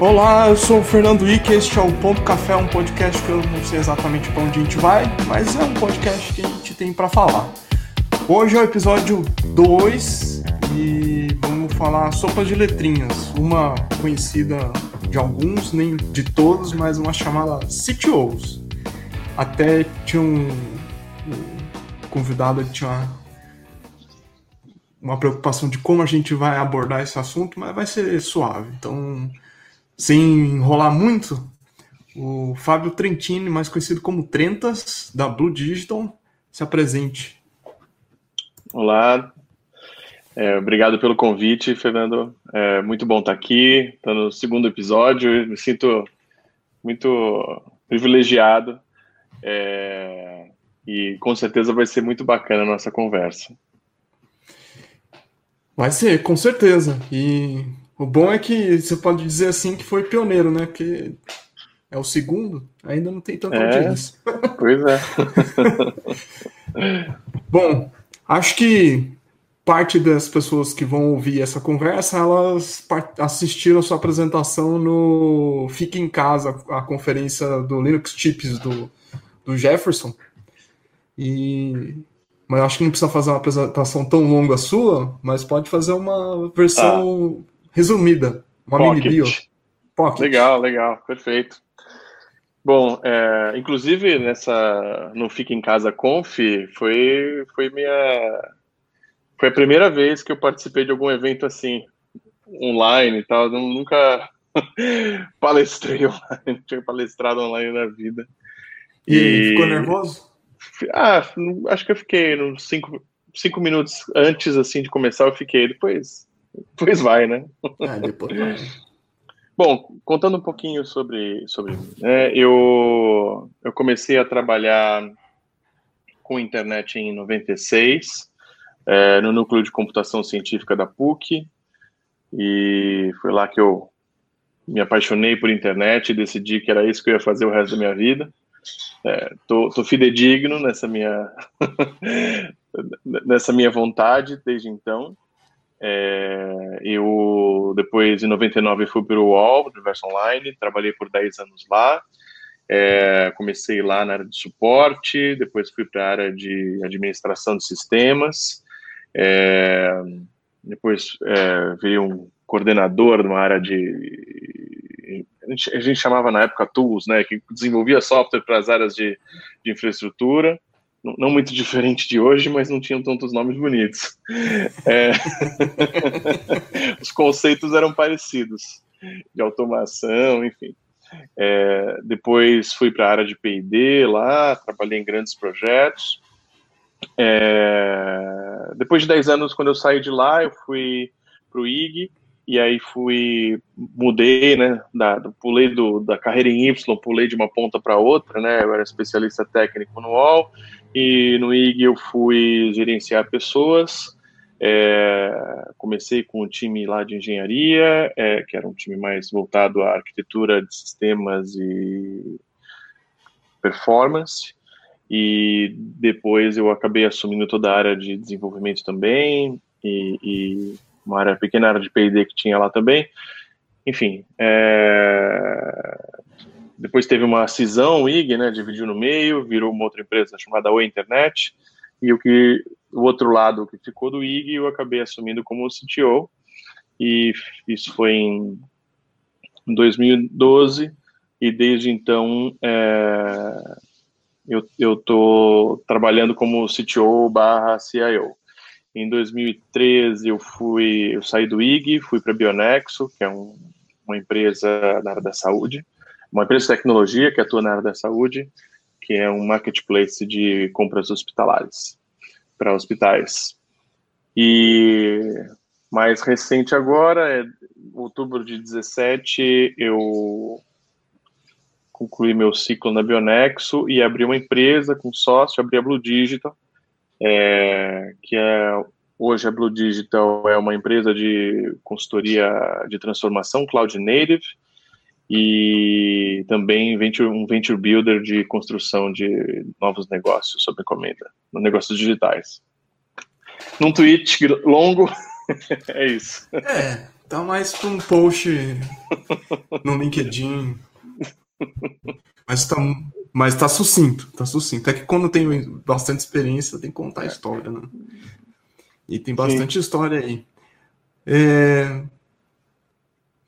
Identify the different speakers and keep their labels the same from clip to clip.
Speaker 1: Olá, eu sou o Fernando Ike, este é o Ponto Café, um podcast que eu não sei exatamente para onde a gente vai, mas é um podcast que a gente tem para falar. Hoje é o episódio 2 e vamos falar sopa de letrinhas, uma conhecida de alguns, nem de todos, mas uma chamada CTOs. Até tinha um convidado que tinha uma preocupação de como a gente vai abordar esse assunto, mas vai ser suave. Então, sem enrolar muito, o Fábio Trentini, mais conhecido como Trentas, da Blue Digital, se apresente.
Speaker 2: Olá, é, obrigado pelo convite, Fernando. É muito bom estar aqui, estar no segundo episódio. Me sinto muito privilegiado é, e com certeza vai ser muito bacana a nossa conversa.
Speaker 1: Vai ser, com certeza. E o bom é que você pode dizer assim que foi pioneiro, né? Porque é o segundo, ainda não tem tanta é, audiência.
Speaker 2: Pois é.
Speaker 1: bom, acho que parte das pessoas que vão ouvir essa conversa, elas assistiram a sua apresentação no Fique em Casa, a conferência do Linux Chips do, do Jefferson. E mas acho que não precisa fazer uma apresentação tão longa sua, mas pode fazer uma versão ah resumida, uma Pocket. mini bio.
Speaker 2: Pocket. Legal, legal, perfeito. Bom, é, inclusive nessa no Fica em Casa Conf foi foi minha foi a primeira vez que eu participei de algum evento assim online e tal. Eu nunca palestrei online, tinha palestrado online na vida.
Speaker 1: E, e ficou nervoso?
Speaker 2: Ah, acho que eu fiquei uns cinco, cinco minutos antes assim de começar. Eu fiquei depois Pois vai, né?
Speaker 1: Ah, depois vai.
Speaker 2: Bom, contando um pouquinho sobre, sobre né, eu, eu comecei a trabalhar com internet em 96, é, no núcleo de computação científica da PUC, e foi lá que eu me apaixonei por internet e decidi que era isso que eu ia fazer o resto da minha vida. É, tô, tô fidedigno nessa minha nessa minha vontade desde então. É, eu depois, em 99, fui para o UOL, Universo Online, trabalhei por 10 anos lá. É, comecei lá na área de suporte, depois fui para a área de administração de sistemas, é, depois é, um coordenador de uma área de. A gente, a gente, chamava na época Tools, né, que desenvolvia software para as áreas de, de infraestrutura não muito diferente de hoje, mas não tinham tantos nomes bonitos. É... Os conceitos eram parecidos, de automação, enfim. É... Depois fui para a área de P&D lá, trabalhei em grandes projetos. É... Depois de 10 anos, quando eu saí de lá, eu fui para o IG, e aí fui, mudei, né, da, pulei do, da carreira em Y, pulei de uma ponta para outra, né, eu era especialista técnico no UOL, e no IG eu fui gerenciar pessoas. É, comecei com um time lá de engenharia, é, que era um time mais voltado à arquitetura de sistemas e performance. E depois eu acabei assumindo toda a área de desenvolvimento também, e, e uma área, pequena área de PD que tinha lá também. Enfim, é, depois teve uma cisão, o IG, né, dividiu no meio, virou uma outra empresa chamada Oi Internet, e o que o outro lado que ficou do IG eu acabei assumindo como CTO, e isso foi em 2012, e desde então é, eu estou trabalhando como CTO barra CIO. Em 2013 eu fui, eu saí do IG, fui para a Bionexo, que é um, uma empresa na área da saúde, uma empresa de tecnologia que atua na área da saúde, que é um marketplace de compras hospitalares para hospitais. E mais recente agora, é outubro de 17, eu concluí meu ciclo na Bionexo e abri uma empresa com sócio, abri a Blue Digital, é, que é hoje a Blue Digital é uma empresa de consultoria de transformação cloud native, e também um venture builder de construção de novos negócios sob encomenda, negócios digitais. Num tweet longo, é isso.
Speaker 1: É, Tá mais para um post no LinkedIn. Mas tá, mas tá sucinto, tá sucinto. É que quando tem bastante experiência, tem que contar a história, né? E tem bastante Sim. história aí. É...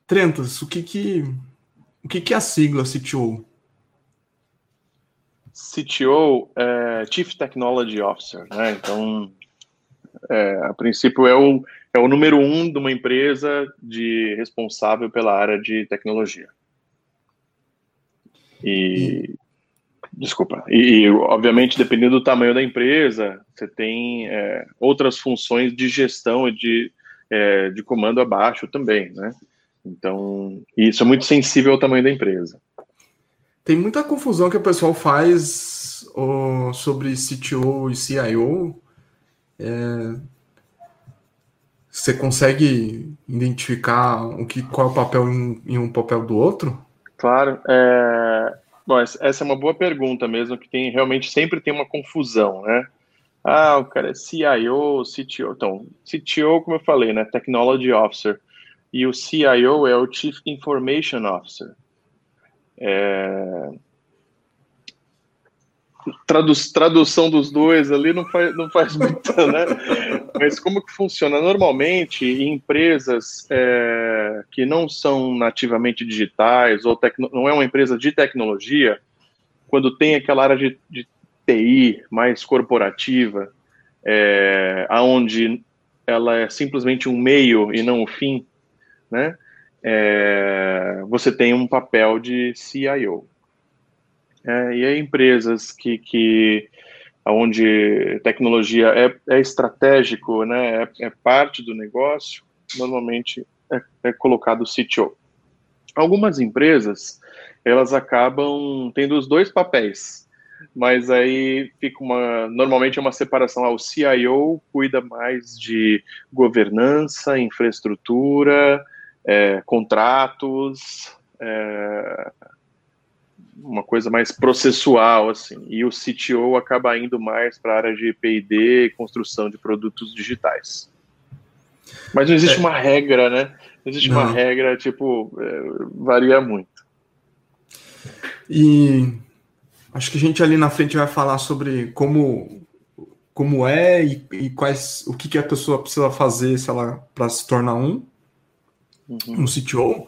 Speaker 1: Trentas, o que que, o que que é a sigla CTO?
Speaker 2: CTO é Chief Technology Officer, né? Então, é, a princípio é o, é o número um de uma empresa de responsável pela área de tecnologia. E, desculpa. E, obviamente, dependendo do tamanho da empresa, você tem é, outras funções de gestão e de, é, de comando abaixo também, né? Então, isso é muito sensível ao tamanho da empresa.
Speaker 1: Tem muita confusão que o pessoal faz oh, sobre CTO e CIO. É, você consegue identificar o que, qual é o papel em, em um papel do outro?
Speaker 2: Claro. É... Bom, essa é uma boa pergunta mesmo, que tem realmente sempre tem uma confusão, né? Ah, o cara é CIO, CTO. Então, CTO, como eu falei, né? Technology Officer. E o CIO é o Chief Information Officer. É... Tradu tradução dos dois ali não faz, não faz muita, né? Mas como que funciona? Normalmente, em empresas é, que não são nativamente digitais, ou não é uma empresa de tecnologia, quando tem aquela área de, de TI mais corporativa, é, aonde ela é simplesmente um meio e não o um fim, né? é, você tem um papel de CIO. É, e aí empresas que, que onde tecnologia é, é estratégico, né, é, é, parte do negócio, normalmente é, é colocado o CTO. Algumas empresas, elas acabam tendo os dois papéis, mas aí fica uma, normalmente é uma separação, ah, o CIO cuida mais de governança, infraestrutura, é, contratos, é, uma coisa mais processual, assim. E o CTO acaba indo mais para a área de P&D, construção de produtos digitais. Mas não existe é. uma regra, né? Não existe não. uma regra, tipo, é, varia muito.
Speaker 1: E acho que a gente ali na frente vai falar sobre como como é e, e quais o que, que a pessoa precisa fazer se ela para se tornar um uhum. um CTO,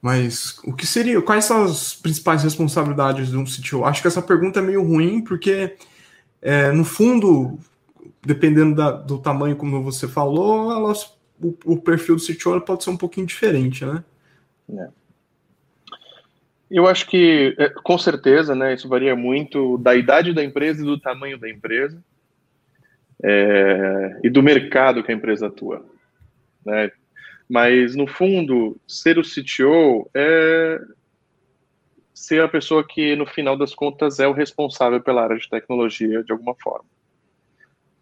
Speaker 1: mas o que seria, quais são as principais responsabilidades de um CTO? Acho que essa pergunta é meio ruim, porque é, no fundo, dependendo da, do tamanho, como você falou, elas, o, o, perfil do CTO pode ser um pouquinho diferente, né? É.
Speaker 2: Eu acho que, é, com certeza, né, isso varia muito da idade da empresa e do tamanho da empresa é, e do mercado que a empresa atua. Né? Mas, no fundo, ser o CTO é ser a pessoa que, no final das contas, é o responsável pela área de tecnologia de alguma forma.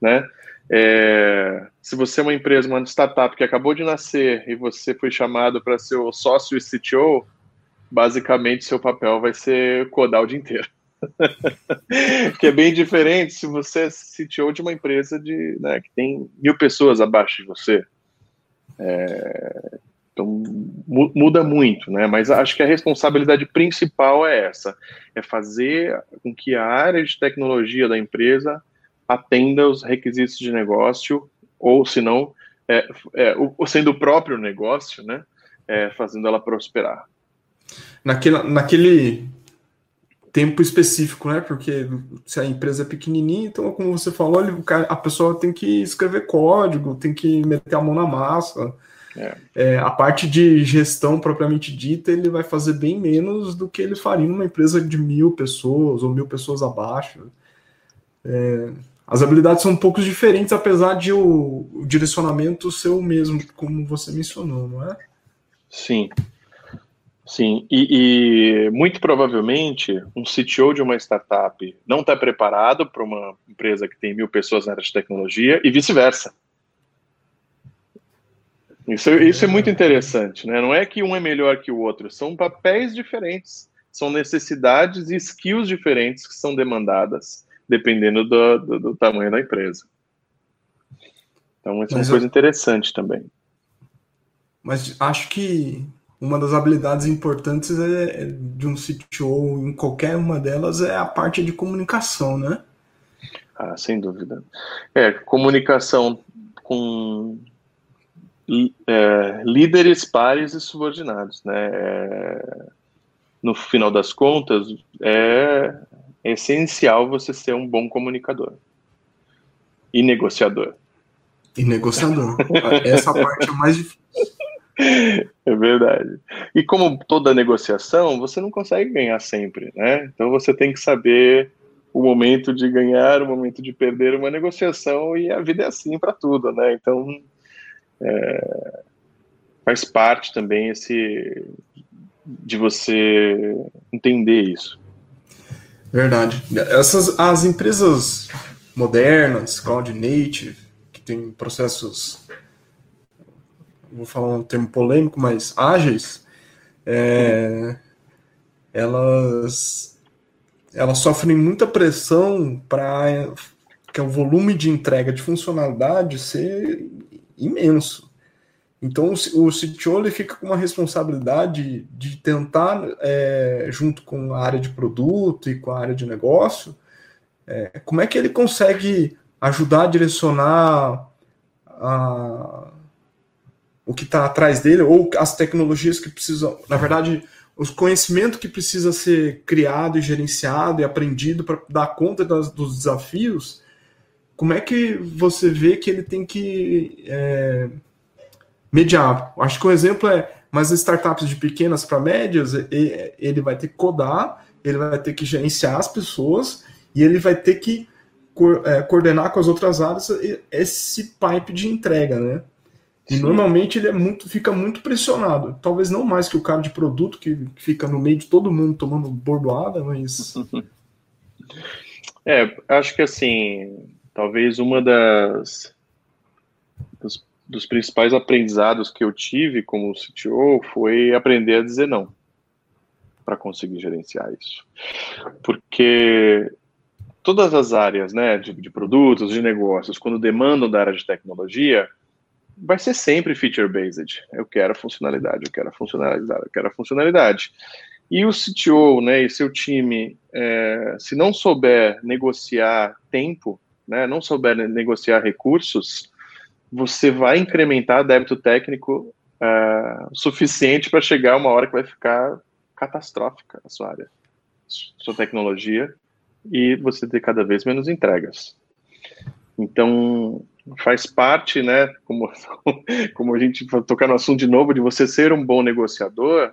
Speaker 2: Né? É, se você é uma empresa, uma startup que acabou de nascer e você foi chamado para ser o sócio e CTO, basicamente seu papel vai ser codar o dia inteiro. que é bem diferente se você é CTO de uma empresa de, né, que tem mil pessoas abaixo de você. É, então muda muito, né? Mas acho que a responsabilidade principal é essa: é fazer com que a área de tecnologia da empresa atenda os requisitos de negócio, ou se não, é, é, sendo o próprio negócio, né? É, fazendo ela prosperar.
Speaker 1: Naquele, naquele tempo específico, né? Porque se a empresa é pequenininha, então, como você falou, a pessoa tem que escrever código, tem que meter a mão na massa. É. É, a parte de gestão propriamente dita, ele vai fazer bem menos do que ele faria numa empresa de mil pessoas ou mil pessoas abaixo. É, as habilidades são um pouco diferentes, apesar de o, o direcionamento ser o mesmo, como você mencionou, não é?
Speaker 2: Sim. Sim, e, e, muito provavelmente um CTO de uma startup não está preparado para uma empresa que tem mil pessoas na área de tecnologia e vice-versa. Isso, isso é muito interessante, né? Não é que um é melhor que o outro, são papéis diferentes, são necessidades e skills diferentes que são demandadas, dependendo do, do, do tamanho da empresa. Então, isso é uma coisa interessante também.
Speaker 1: Mas acho que uma das habilidades importantes é, é, de um CTO em qualquer uma delas é a parte de comunicação, né?
Speaker 2: Ah, sem dúvida. É, comunicação com é, líderes, pares e subordinados, né? É, no final das contas, é, é essencial você ser um bom comunicador e negociador.
Speaker 1: E negociador. Essa parte é mais difícil.
Speaker 2: É verdade. E como toda negociação, você não consegue ganhar sempre, né? Então você tem que saber o momento de ganhar, o momento de perder uma negociação e a vida é assim para tudo, né? Então é, faz parte também esse de você entender isso.
Speaker 1: Verdade. Essas as empresas modernas, cloud native, que tem processos vou falar um termo polêmico, mas ágeis, é, elas, elas sofrem muita pressão para que o volume de entrega de funcionalidade ser imenso. Então o CTO ele fica com uma responsabilidade de tentar, é, junto com a área de produto e com a área de negócio, é, como é que ele consegue ajudar a direcionar a, o que está atrás dele, ou as tecnologias que precisam, na verdade, os conhecimento que precisa ser criado e gerenciado e aprendido para dar conta das, dos desafios, como é que você vê que ele tem que é, mediar? Acho que um exemplo é, mas startups de pequenas para médias, ele vai ter que codar, ele vai ter que gerenciar as pessoas e ele vai ter que é, coordenar com as outras áreas esse pipe de entrega, né? E normalmente ele é muito, fica muito pressionado. Talvez não mais que o cara de produto, que fica no meio de todo mundo tomando bordoada, mas.
Speaker 2: É, acho que assim, talvez uma das. Dos, dos principais aprendizados que eu tive como CTO foi aprender a dizer não para conseguir gerenciar isso. Porque todas as áreas né, de, de produtos, de negócios, quando demandam da área de tecnologia, vai ser sempre feature based. Eu quero a funcionalidade, eu quero a funcionalidade, eu quero a funcionalidade. E o CTO, né, e seu time, é, se não souber negociar tempo, né, não souber negociar recursos, você vai incrementar débito técnico é, suficiente para chegar uma hora que vai ficar catastrófica a sua área, sua tecnologia, e você ter cada vez menos entregas. Então, faz parte, né, como, como a gente tocar no assunto de novo, de você ser um bom negociador,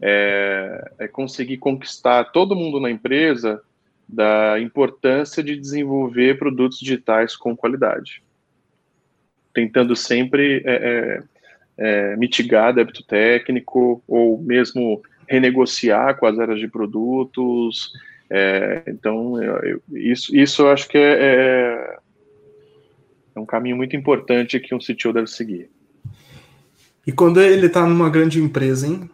Speaker 2: é, é conseguir conquistar todo mundo na empresa da importância de desenvolver produtos digitais com qualidade. Tentando sempre é, é, é, mitigar débito técnico ou mesmo renegociar com as áreas de produtos. É, então, eu, isso, isso eu acho que é, é um caminho muito importante que um CTO deve seguir.
Speaker 1: E quando ele está numa grande empresa, hein?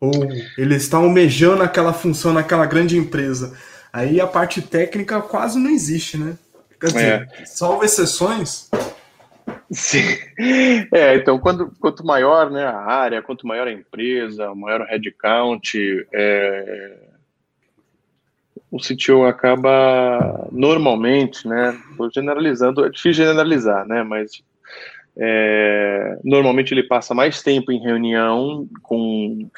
Speaker 1: Ou ele está almejando aquela função naquela grande empresa, aí a parte técnica quase não existe, né? Quer dizer, é. salvo exceções.
Speaker 2: Sim. É, então, quando, quanto maior né, a área, quanto maior a empresa, maior o headcount, é, o CTO acaba normalmente, né? Estou generalizando, é difícil generalizar, né? Mas é, normalmente ele passa mais tempo em reunião com,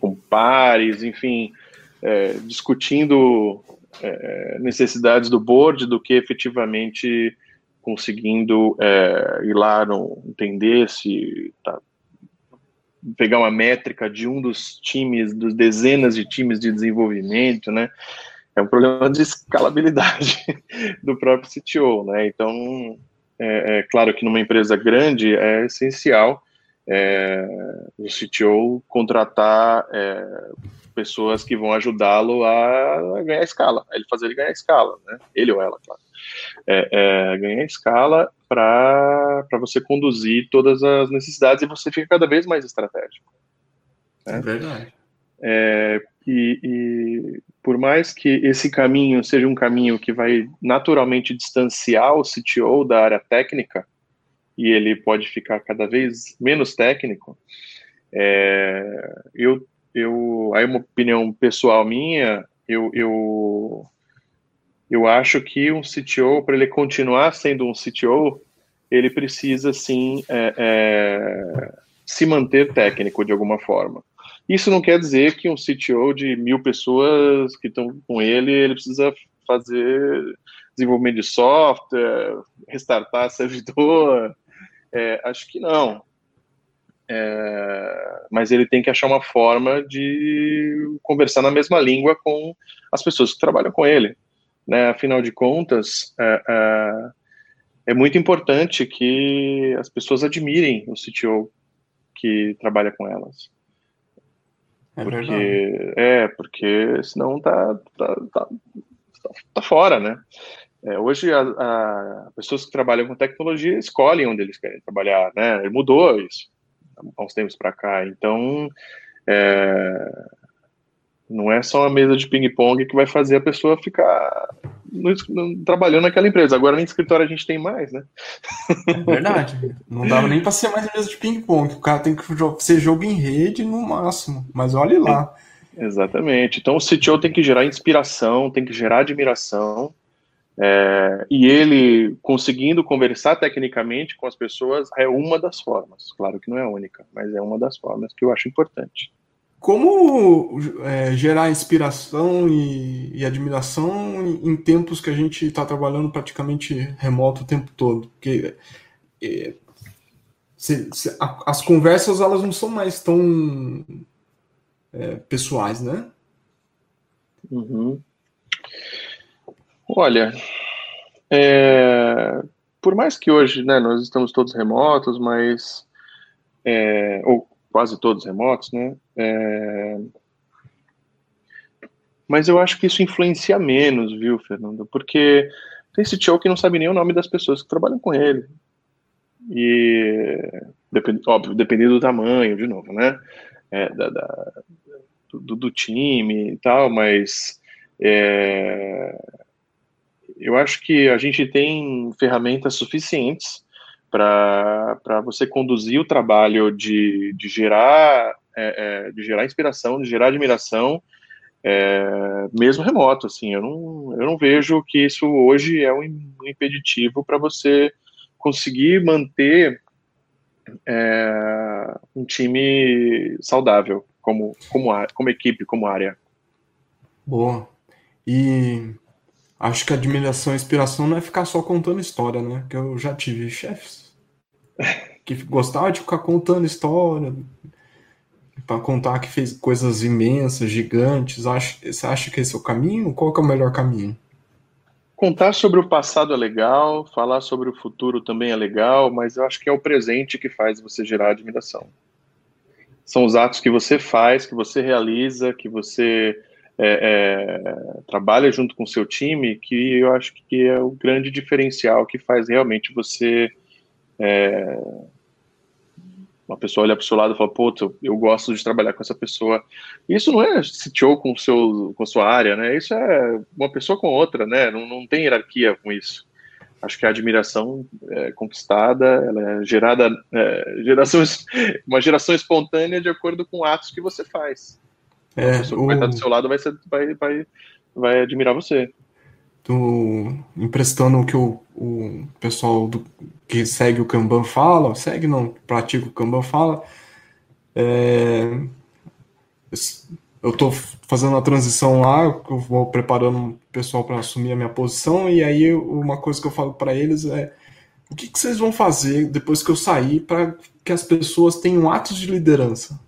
Speaker 2: com pares, enfim, é, discutindo é, necessidades do board do que efetivamente conseguindo é, ir lá no, entender se tá, pegar uma métrica de um dos times, dos dezenas de times de desenvolvimento, né? É um problema de escalabilidade do próprio CTO, né? Então, é, é claro que numa empresa grande é essencial é, o CTO contratar é, pessoas que vão ajudá-lo a ganhar escala, a ele fazer ele ganhar escala, né? Ele ou ela, claro. É, é, ganhar escala para você conduzir todas as necessidades e você fica cada vez mais estratégico.
Speaker 1: Né? É verdade.
Speaker 2: É, e, e, por mais que esse caminho seja um caminho que vai naturalmente distanciar o CTO da área técnica, e ele pode ficar cada vez menos técnico, é, eu, eu, aí uma opinião pessoal minha, eu, eu, eu acho que um CTO, para ele continuar sendo um CTO, ele precisa sim é, é, se manter técnico de alguma forma. Isso não quer dizer que um CTO de mil pessoas que estão com ele, ele precisa fazer desenvolvimento de software, restartar servidor. É, acho que não. É, mas ele tem que achar uma forma de conversar na mesma língua com as pessoas que trabalham com ele. Né? Afinal de contas, é, é, é muito importante que as pessoas admirem o CTO que trabalha com elas. É porque, verdade. é, porque senão tá, tá, tá, tá fora, né? É, hoje, a, a, pessoas que trabalham com tecnologia escolhem onde eles querem trabalhar, né? Mudou isso há uns tempos para cá. Então, é, não é só uma mesa de ping-pong que vai fazer a pessoa ficar no, no, trabalhando naquela empresa. Agora nem escritório a gente tem mais, né?
Speaker 1: É verdade. Não dava nem para ser mais mesa de ping-pong. O cara tem que ser jogo em rede no máximo. Mas olhe lá.
Speaker 2: Exatamente. Então o CTO tem que gerar inspiração, tem que gerar admiração. É, e ele conseguindo conversar tecnicamente com as pessoas é uma das formas. Claro que não é a única, mas é uma das formas que eu acho importante.
Speaker 1: Como é, gerar inspiração e, e, admiração em tempos que a gente está trabalhando praticamente remoto o tempo todo? Porque é, se, se, a, as conversas elas não são mais tão é, pessoais, né?
Speaker 2: Uhum. Olha, é, por mais que hoje né, nós estamos todos remotos, mas é, ou quase todos remotos, né? É... Mas eu acho que isso influencia menos, viu, Fernando? Porque tem esse tio que não sabe nem o nome das pessoas que trabalham com ele. E, depend, óbvio, dependendo do tamanho, de novo, né? É, da, da do, do, time e tal, mas é, eu acho que a gente tem ferramentas suficientes para você conduzir o trabalho de, de gerar é, é, de gerar inspiração, de gerar admiração, é, mesmo remoto, assim, eu não, eu não vejo que isso hoje é um impeditivo para você conseguir manter é, um time saudável como, como, como equipe, como área.
Speaker 1: Boa. E acho que admiração e inspiração não é ficar só contando história, né? Que eu já tive chefes que gostavam de ficar contando história, para contar que fez coisas imensas, gigantes. Acha, você acha que esse é o caminho? Qual é o melhor caminho?
Speaker 2: Contar sobre o passado é legal, falar sobre o futuro também é legal, mas eu acho que é o presente que faz você gerar admiração. São os atos que você faz, que você realiza, que você é, é, trabalha junto com o seu time, que eu acho que é o grande diferencial que faz realmente você é, uma pessoa olha para o seu lado e fala, pô, eu, eu, gosto de trabalhar com essa pessoa. Isso não é CTO com, seu, com a sua área, né? Isso é uma pessoa com outra, né? Não, não tem hierarquia com isso. Acho que a admiração é conquistada, ela é gerada, é, geração, uma geração espontânea de acordo com atos que você faz. É, a pessoa que vai estar do seu lado vai, ser, vai, vai, vai admirar você
Speaker 1: do, emprestando o que o, o pessoal do, que segue o Kanban fala, segue não, pratica o Kanban fala. É, eu estou fazendo a transição lá, eu vou preparando o pessoal para assumir a minha posição, e aí uma coisa que eu falo para eles é o que, que, vocês vão fazer depois que eu sair para que as pessoas tenham atos de liderança?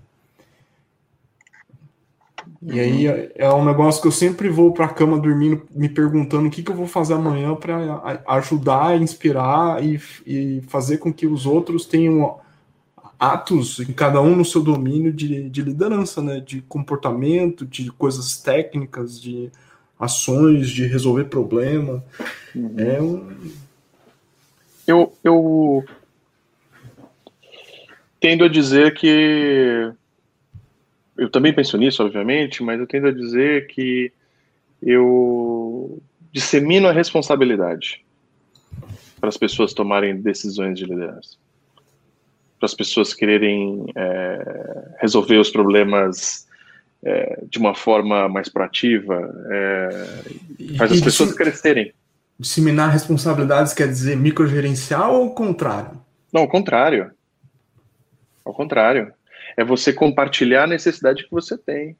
Speaker 1: E aí uhum. é um negócio que eu sempre vou para a cama dormindo, me perguntando o que, que eu vou fazer amanhã para ajudar, inspirar e, e fazer com que os outros tenham atos, em cada um no seu domínio de, de liderança, né? De comportamento, de coisas técnicas, de ações, de resolver problema. Uhum. É um...
Speaker 2: Eu, eu tendo a dizer que eu também penso nisso, obviamente, mas eu tendo a dizer que eu dissemino a responsabilidade para as pessoas tomarem decisões de liderança. as pessoas quererem é, resolver os problemas é, de uma forma mais proativa, é, faz e as pessoas crescerem.
Speaker 1: Disseminar responsabilidades quer dizer microgerencial ou o contrário?
Speaker 2: Não, ao contrário. Ao contrário. É você compartilhar a necessidade que você tem.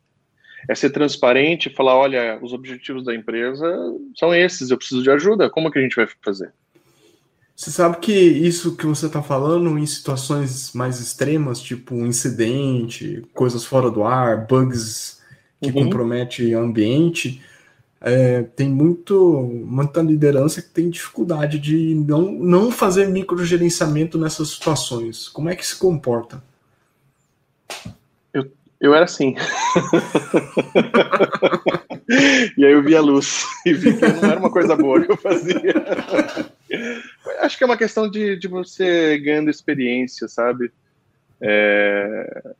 Speaker 2: É ser transparente e falar, olha, os objetivos da empresa são esses, eu preciso de ajuda, como que a gente vai fazer?
Speaker 1: Você sabe que isso que você está falando em situações mais extremas, tipo um incidente, coisas fora do ar, bugs que uhum. comprometem o ambiente, é, tem muito, muita liderança que tem dificuldade de não, não fazer microgerenciamento nessas situações. Como é que se comporta?
Speaker 2: Eu, eu era assim. e aí eu vi a luz e vi que não era uma coisa boa que eu fazia. Acho que é uma questão de, de você ganhando experiência, sabe? É,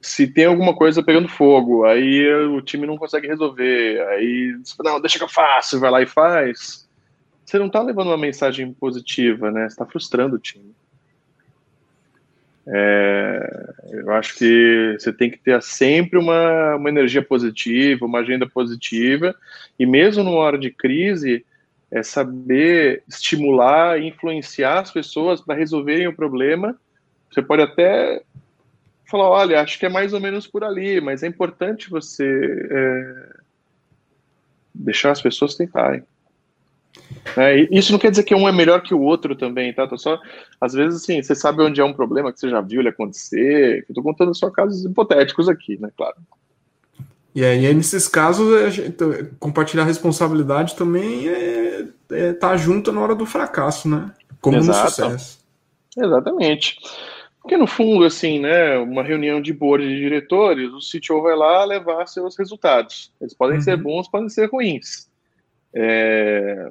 Speaker 2: se tem alguma coisa pegando fogo, aí o time não consegue resolver, aí não, deixa que eu faço, vai lá e faz. Você não está levando uma mensagem positiva, né? Você está frustrando o time. É, eu acho que você tem que ter sempre uma, uma energia positiva, uma agenda positiva, e mesmo numa hora de crise, é saber estimular influenciar as pessoas para resolverem o problema. Você pode até falar, olha, acho que é mais ou menos por ali, mas é importante você é, deixar as pessoas tentarem. É, isso não quer dizer que um é melhor que o outro também, tá? Tô só, às vezes, assim, você sabe onde é um problema que você já viu ele acontecer. Eu tô contando só casos hipotéticos aqui, né? Claro.
Speaker 1: E aí, nesses casos, gente, compartilhar a responsabilidade também é, é tá junto na hora do fracasso, né? Como Exato. no sucesso.
Speaker 2: Exatamente. Porque, no fundo, assim, né, uma reunião de board de diretores, o CTO vai lá levar seus resultados. Eles podem uhum. ser bons, podem ser ruins. É,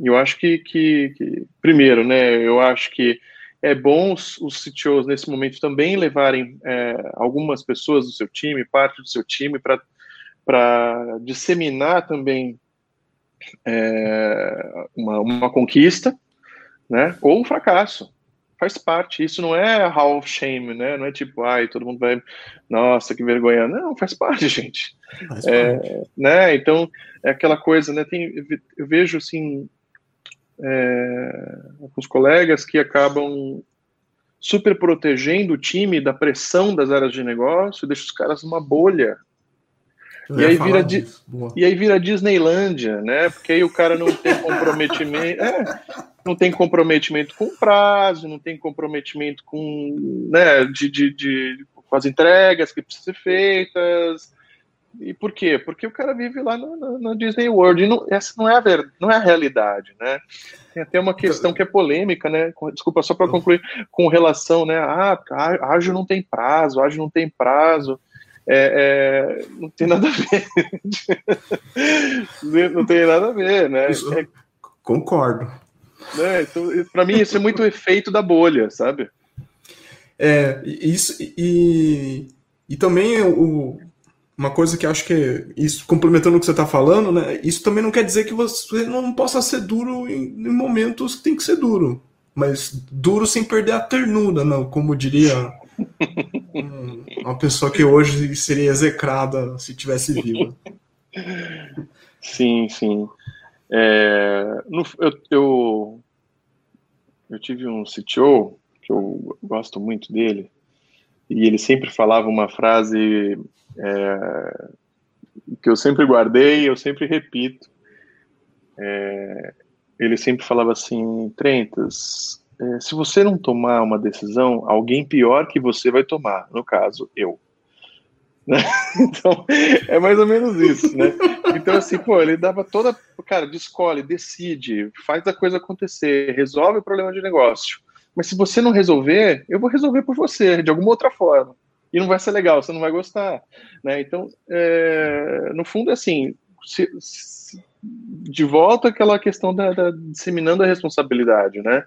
Speaker 2: eu acho que, que, que, primeiro, né, eu acho que é bom os, os CTOs, nesse momento, também levarem é, algumas pessoas do seu time, parte do seu time, para disseminar também é, uma, uma conquista, né, ou um fracasso faz parte. Isso não é hall of shame, né? Não é tipo, ai, todo mundo vai, nossa, que vergonha. Não, faz parte, gente. Faz é, parte. Né? Então, é aquela coisa, né? Tem, eu vejo, assim, é, alguns colegas que acabam super protegendo o time da pressão das áreas de negócio, deixa os caras numa bolha. e aí, vira e aí vira Disneylândia, né? Porque aí o cara não tem comprometimento. É, não tem comprometimento com prazo, não tem comprometimento com, né, de, de, de, com as entregas que precisam ser feitas. E por quê? Porque o cara vive lá no, no Disney World. E não, essa não é, a ver, não é a realidade, né? Tem até uma questão que é polêmica, né? Desculpa, só para concluir, com relação, né? Ah, ágil não tem prazo, ágil não tem prazo. É, é, não tem nada a ver. não tem nada a ver, né? É,
Speaker 1: concordo.
Speaker 2: Né? Então, para mim, isso é muito o efeito da bolha, sabe?
Speaker 1: É, isso e, e também o, uma coisa que acho que é, isso complementando o que você está falando, né? Isso também não quer dizer que você não possa ser duro em, em momentos que tem que ser duro, mas duro sem perder a ternura, não, como diria um, uma pessoa que hoje seria execrada se tivesse viva.
Speaker 2: Sim, sim. É, no, eu, eu, eu, tive um CTO que eu gosto muito dele, e ele sempre falava uma frase é, que eu sempre guardei, eu sempre repito. É, ele sempre falava assim, Trentas, é, se você não tomar uma decisão, alguém pior que você vai tomar, no caso, eu. Né? Então, é mais ou menos isso, né? Então, assim, pô, ele dava toda. Cara, escolhe, decide, faz a coisa acontecer, resolve o problema de negócio. Mas se você não resolver, eu vou resolver por você, de alguma outra forma. E não vai ser legal, você não vai gostar. Né? Então, é, no fundo, é assim, se, se, de volta aquela questão da, da disseminando a responsabilidade, né?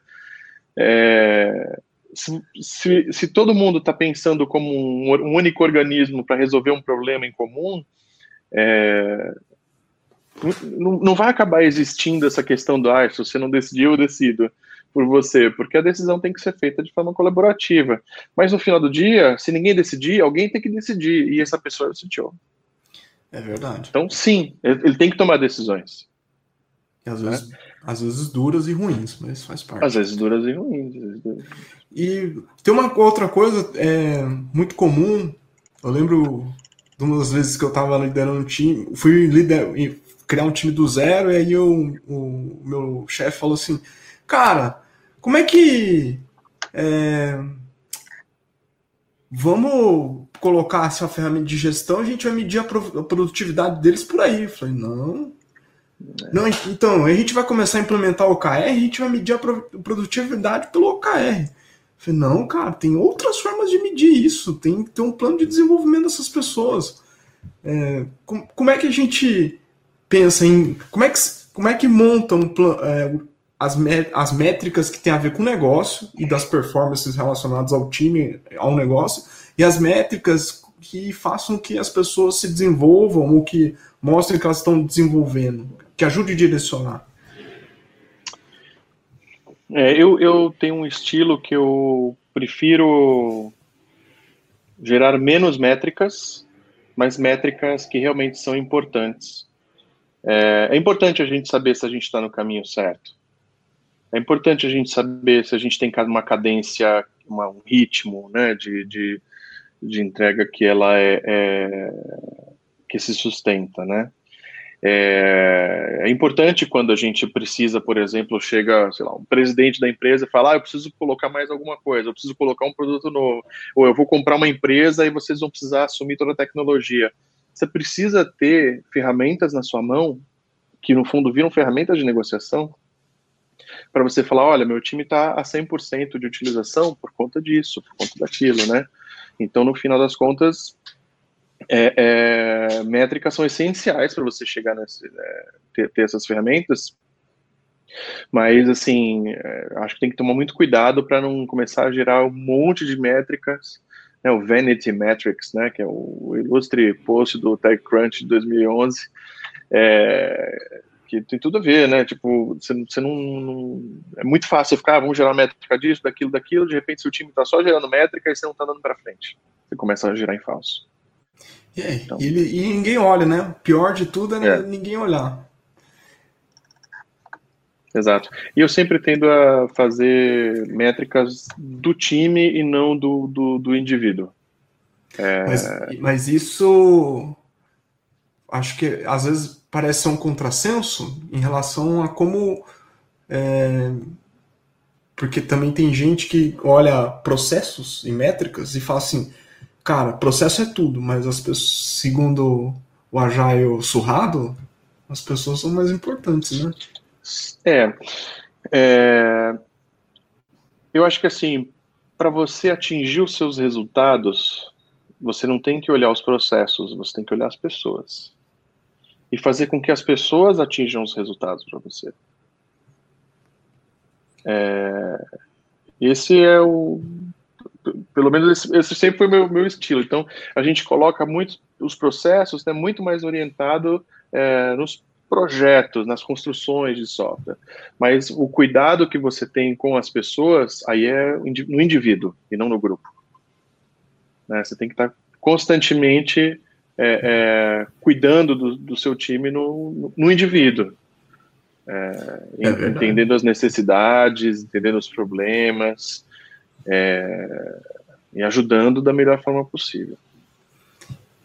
Speaker 2: É, se, se, se, todo mundo está pensando como um, um único organismo para resolver um problema em comum, é, não, não, vai acabar existindo essa questão do ah, se você não decidiu, eu decido. Por você, porque a decisão tem que ser feita de forma colaborativa. Mas no final do dia, se ninguém decidir, alguém tem que decidir, e essa pessoa é o CTO.
Speaker 1: É verdade.
Speaker 2: Então, sim, ele tem que tomar decisões.
Speaker 1: E às vezes, né? às vezes duras e ruins, mas faz parte.
Speaker 2: Às vezes duras e ruins.
Speaker 1: E tem uma outra coisa é, muito comum. Eu lembro de umas vezes que eu estava liderando um time, fui lider, criar um time do zero, e aí eu, o meu chefe falou assim: Cara, como é que. É, vamos colocar essa ferramenta de gestão, a gente vai medir a produtividade deles por aí. Eu falei, não. Não, então, a gente vai começar a implementar o OKR, a gente vai medir a produtividade pelo OKR. Falei, não, cara, tem outras formas de medir isso, tem que ter um plano de desenvolvimento dessas pessoas. É, como, como, é que a gente pensa em. Como é que, como é que monta um plano. As, as métricas que tem a ver com o negócio e das performances relacionadas ao time, ao negócio, e as métricas que façam que as pessoas se desenvolvam ou que mostrem que elas estão desenvolvendo, que ajude a direcionar.
Speaker 2: É, eu, eu tenho um estilo que eu prefiro gerar menos métricas, mas métricas que realmente são importantes. É, é importante a gente saber se a gente está no caminho certo. É importante a gente saber se a gente tem uma cadência, uma, um ritmo né, de, de, de entrega que ela é, é, que se sustenta, né? É, é, importante quando a gente precisa, por exemplo, chega, sei lá, um presidente da empresa e ah, eu preciso colocar mais alguma coisa, eu preciso colocar um produto novo, ou eu vou comprar uma empresa e vocês vão precisar assumir toda a tecnologia. Você precisa ter ferramentas na sua mão que no fundo viram ferramentas de negociação para você falar, olha, meu time está a 100% de utilização por conta disso, por conta daquilo, né? Então, no final das contas, é, é, métricas são essenciais para você chegar nesse, é, ter, ter, essas ferramentas, mas assim, é, acho que tem que tomar muito cuidado para não começar a gerar um monte de métricas, né, o Vanity Metrics, né, que é o ilustre post do TechCrunch de 2011, é, que tem tudo a ver, né? Tipo, você, você não, não, É muito fácil ficar, ah, vamos gerar métrica disso, daquilo, daquilo, de repente seu time está só gerando métrica e você não está dando para frente. Você começa a gerar em falso.
Speaker 1: É, então, e, e, ninguém olha, né? O pior de tudo é, é, ninguém olhar.
Speaker 2: Exato. E eu sempre tendo a fazer métricas do time e não do, do, do indivíduo.
Speaker 1: É... Mas, mas isso acho que às vezes parece ser um contrassenso em relação a como. É, porque também tem gente que olha processos e métricas e fala assim, cara, processo é tudo, mas as pessoas, segundo o Agile surrado, as pessoas são mais importantes, né?
Speaker 2: É. é eu acho que assim, para você atingir os seus resultados, você não tem que olhar os processos, você tem que olhar as pessoas e fazer com que as pessoas atinjam os resultados para você. É, esse é o. Pelo menos esse, esse sempre foi o meu, meu estilo. Então, a gente coloca muito os processos né, muito mais orientado é, nos projetos, nas construções de software. Mas o cuidado que você tem com as pessoas, aí é no indivíduo e não no grupo. Né, você tem que estar constantemente é, é, cuidando do, do, seu time no, no indivíduo. É, é entendendo as necessidades, entendendo os problemas é, e ajudando da melhor forma possível.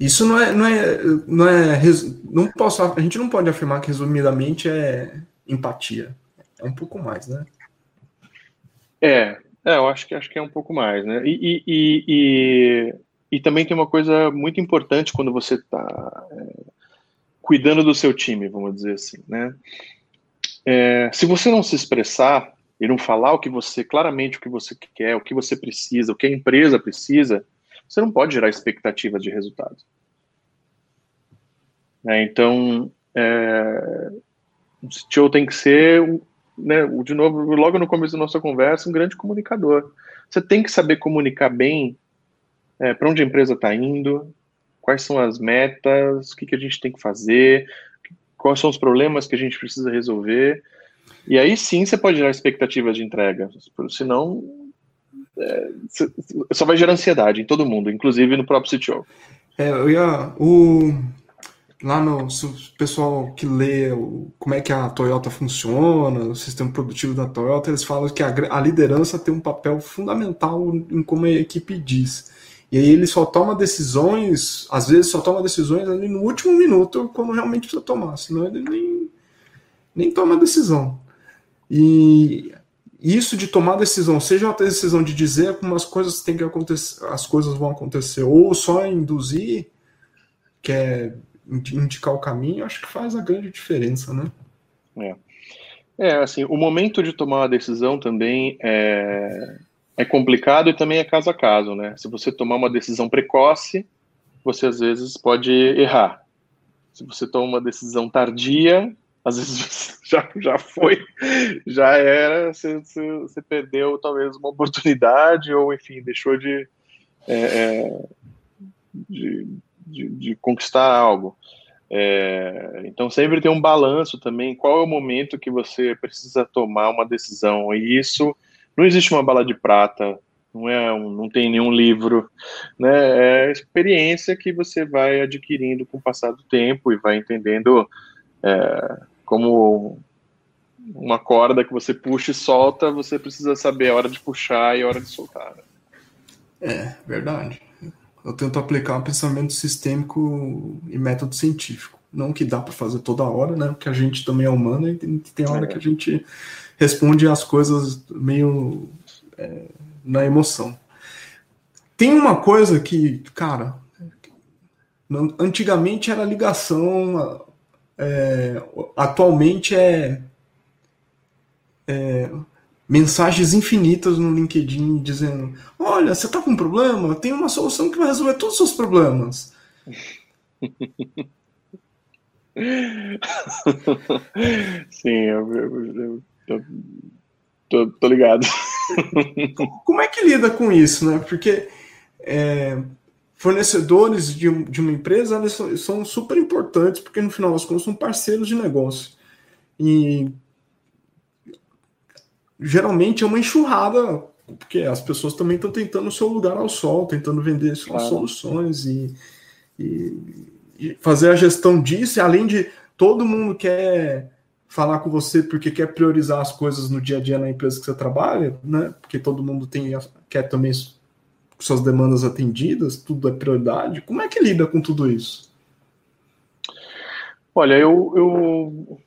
Speaker 1: Isso não é, não é, não é, não posso, a gente não pode afirmar que resumidamente é empatia. É um pouco mais, né?
Speaker 2: É, é eu acho que acho que é um pouco mais, né? E, e, e, e também tem uma coisa muito importante quando você está é, cuidando do seu time, vamos dizer assim, né? É, se você não se expressar e não falar o que você claramente o que você quer, o que você precisa, o que a empresa precisa, você não pode gerar expectativas de resultado. É, então, é, o CTO tem que ser, né, de novo, logo no começo da nossa conversa, um grande comunicador. Você tem que saber comunicar bem é, para onde a empresa está indo, quais são as metas, o que, que a gente tem que fazer, quais são os problemas que a gente precisa resolver. E aí sim você pode gerar expectativas de entrega, senão é, só vai gerar ansiedade em todo mundo, inclusive no próprio CTO.
Speaker 1: É, eu ia, o, lá no pessoal que lê o, como é que a Toyota funciona, o sistema produtivo da Toyota, eles falam que a, a liderança tem um papel fundamental em como a equipe diz. E aí ele só toma decisões, às vezes só toma decisões ali no último minuto, quando realmente precisa tomar, senão ele nem, nem toma decisão. E isso de tomar decisão, seja a decisão de dizer como as coisas têm que acontecer, as coisas vão acontecer, ou só induzir, que é indicar o caminho, acho que faz a grande diferença, né?
Speaker 2: É. É, assim, o momento de tomar a decisão também é, é complicado e também é caso a caso, né? Se você tomar uma decisão precoce, você às vezes pode errar. Se você toma uma decisão tardia, às vezes já, já foi, já era, você, você perdeu talvez uma oportunidade, ou enfim, deixou de, é, é, de, de, de, conquistar algo. É, então sempre tem um balanço também, qual é o momento que você precisa tomar uma decisão, e isso não existe uma bala de prata, não é um, não tem nenhum livro, né? É experiência que você vai adquirindo com o passar do tempo e vai entendendo é, como uma corda que você puxa e solta, você precisa saber a hora de puxar e a hora de soltar. Né?
Speaker 1: É, verdade. Eu tento aplicar um pensamento sistêmico e método científico. Não que dá para fazer toda hora, né? Porque a gente também é humano e tem, hora é. que a gente responde as coisas meio é, na emoção. Tem uma coisa que, cara, antigamente era ligação é, atualmente é, é, mensagens infinitas no LinkedIn dizendo: Olha, você está com um problema? Tenho uma solução que vai resolver todos os seus problemas.
Speaker 2: Sim, eu, eu, eu, eu tô, tô, ligado.
Speaker 1: Como é que lida com isso, né? Porque é, fornecedores de, de uma empresa eles são, são, super importantes, porque no final das contas são parceiros de negócio. E geralmente é uma enxurrada, porque as pessoas também estão tentando o seu lugar ao sol, tentando vender suas claro. soluções e, e, e, fazer a gestão disso, e além de todo mundo quer falar com você porque quer priorizar as coisas no dia a dia na empresa que você trabalha, né? Porque todo mundo tem quer também suas demandas atendidas, tudo é prioridade. Como é que lida com tudo isso?
Speaker 2: Olha, eu, eu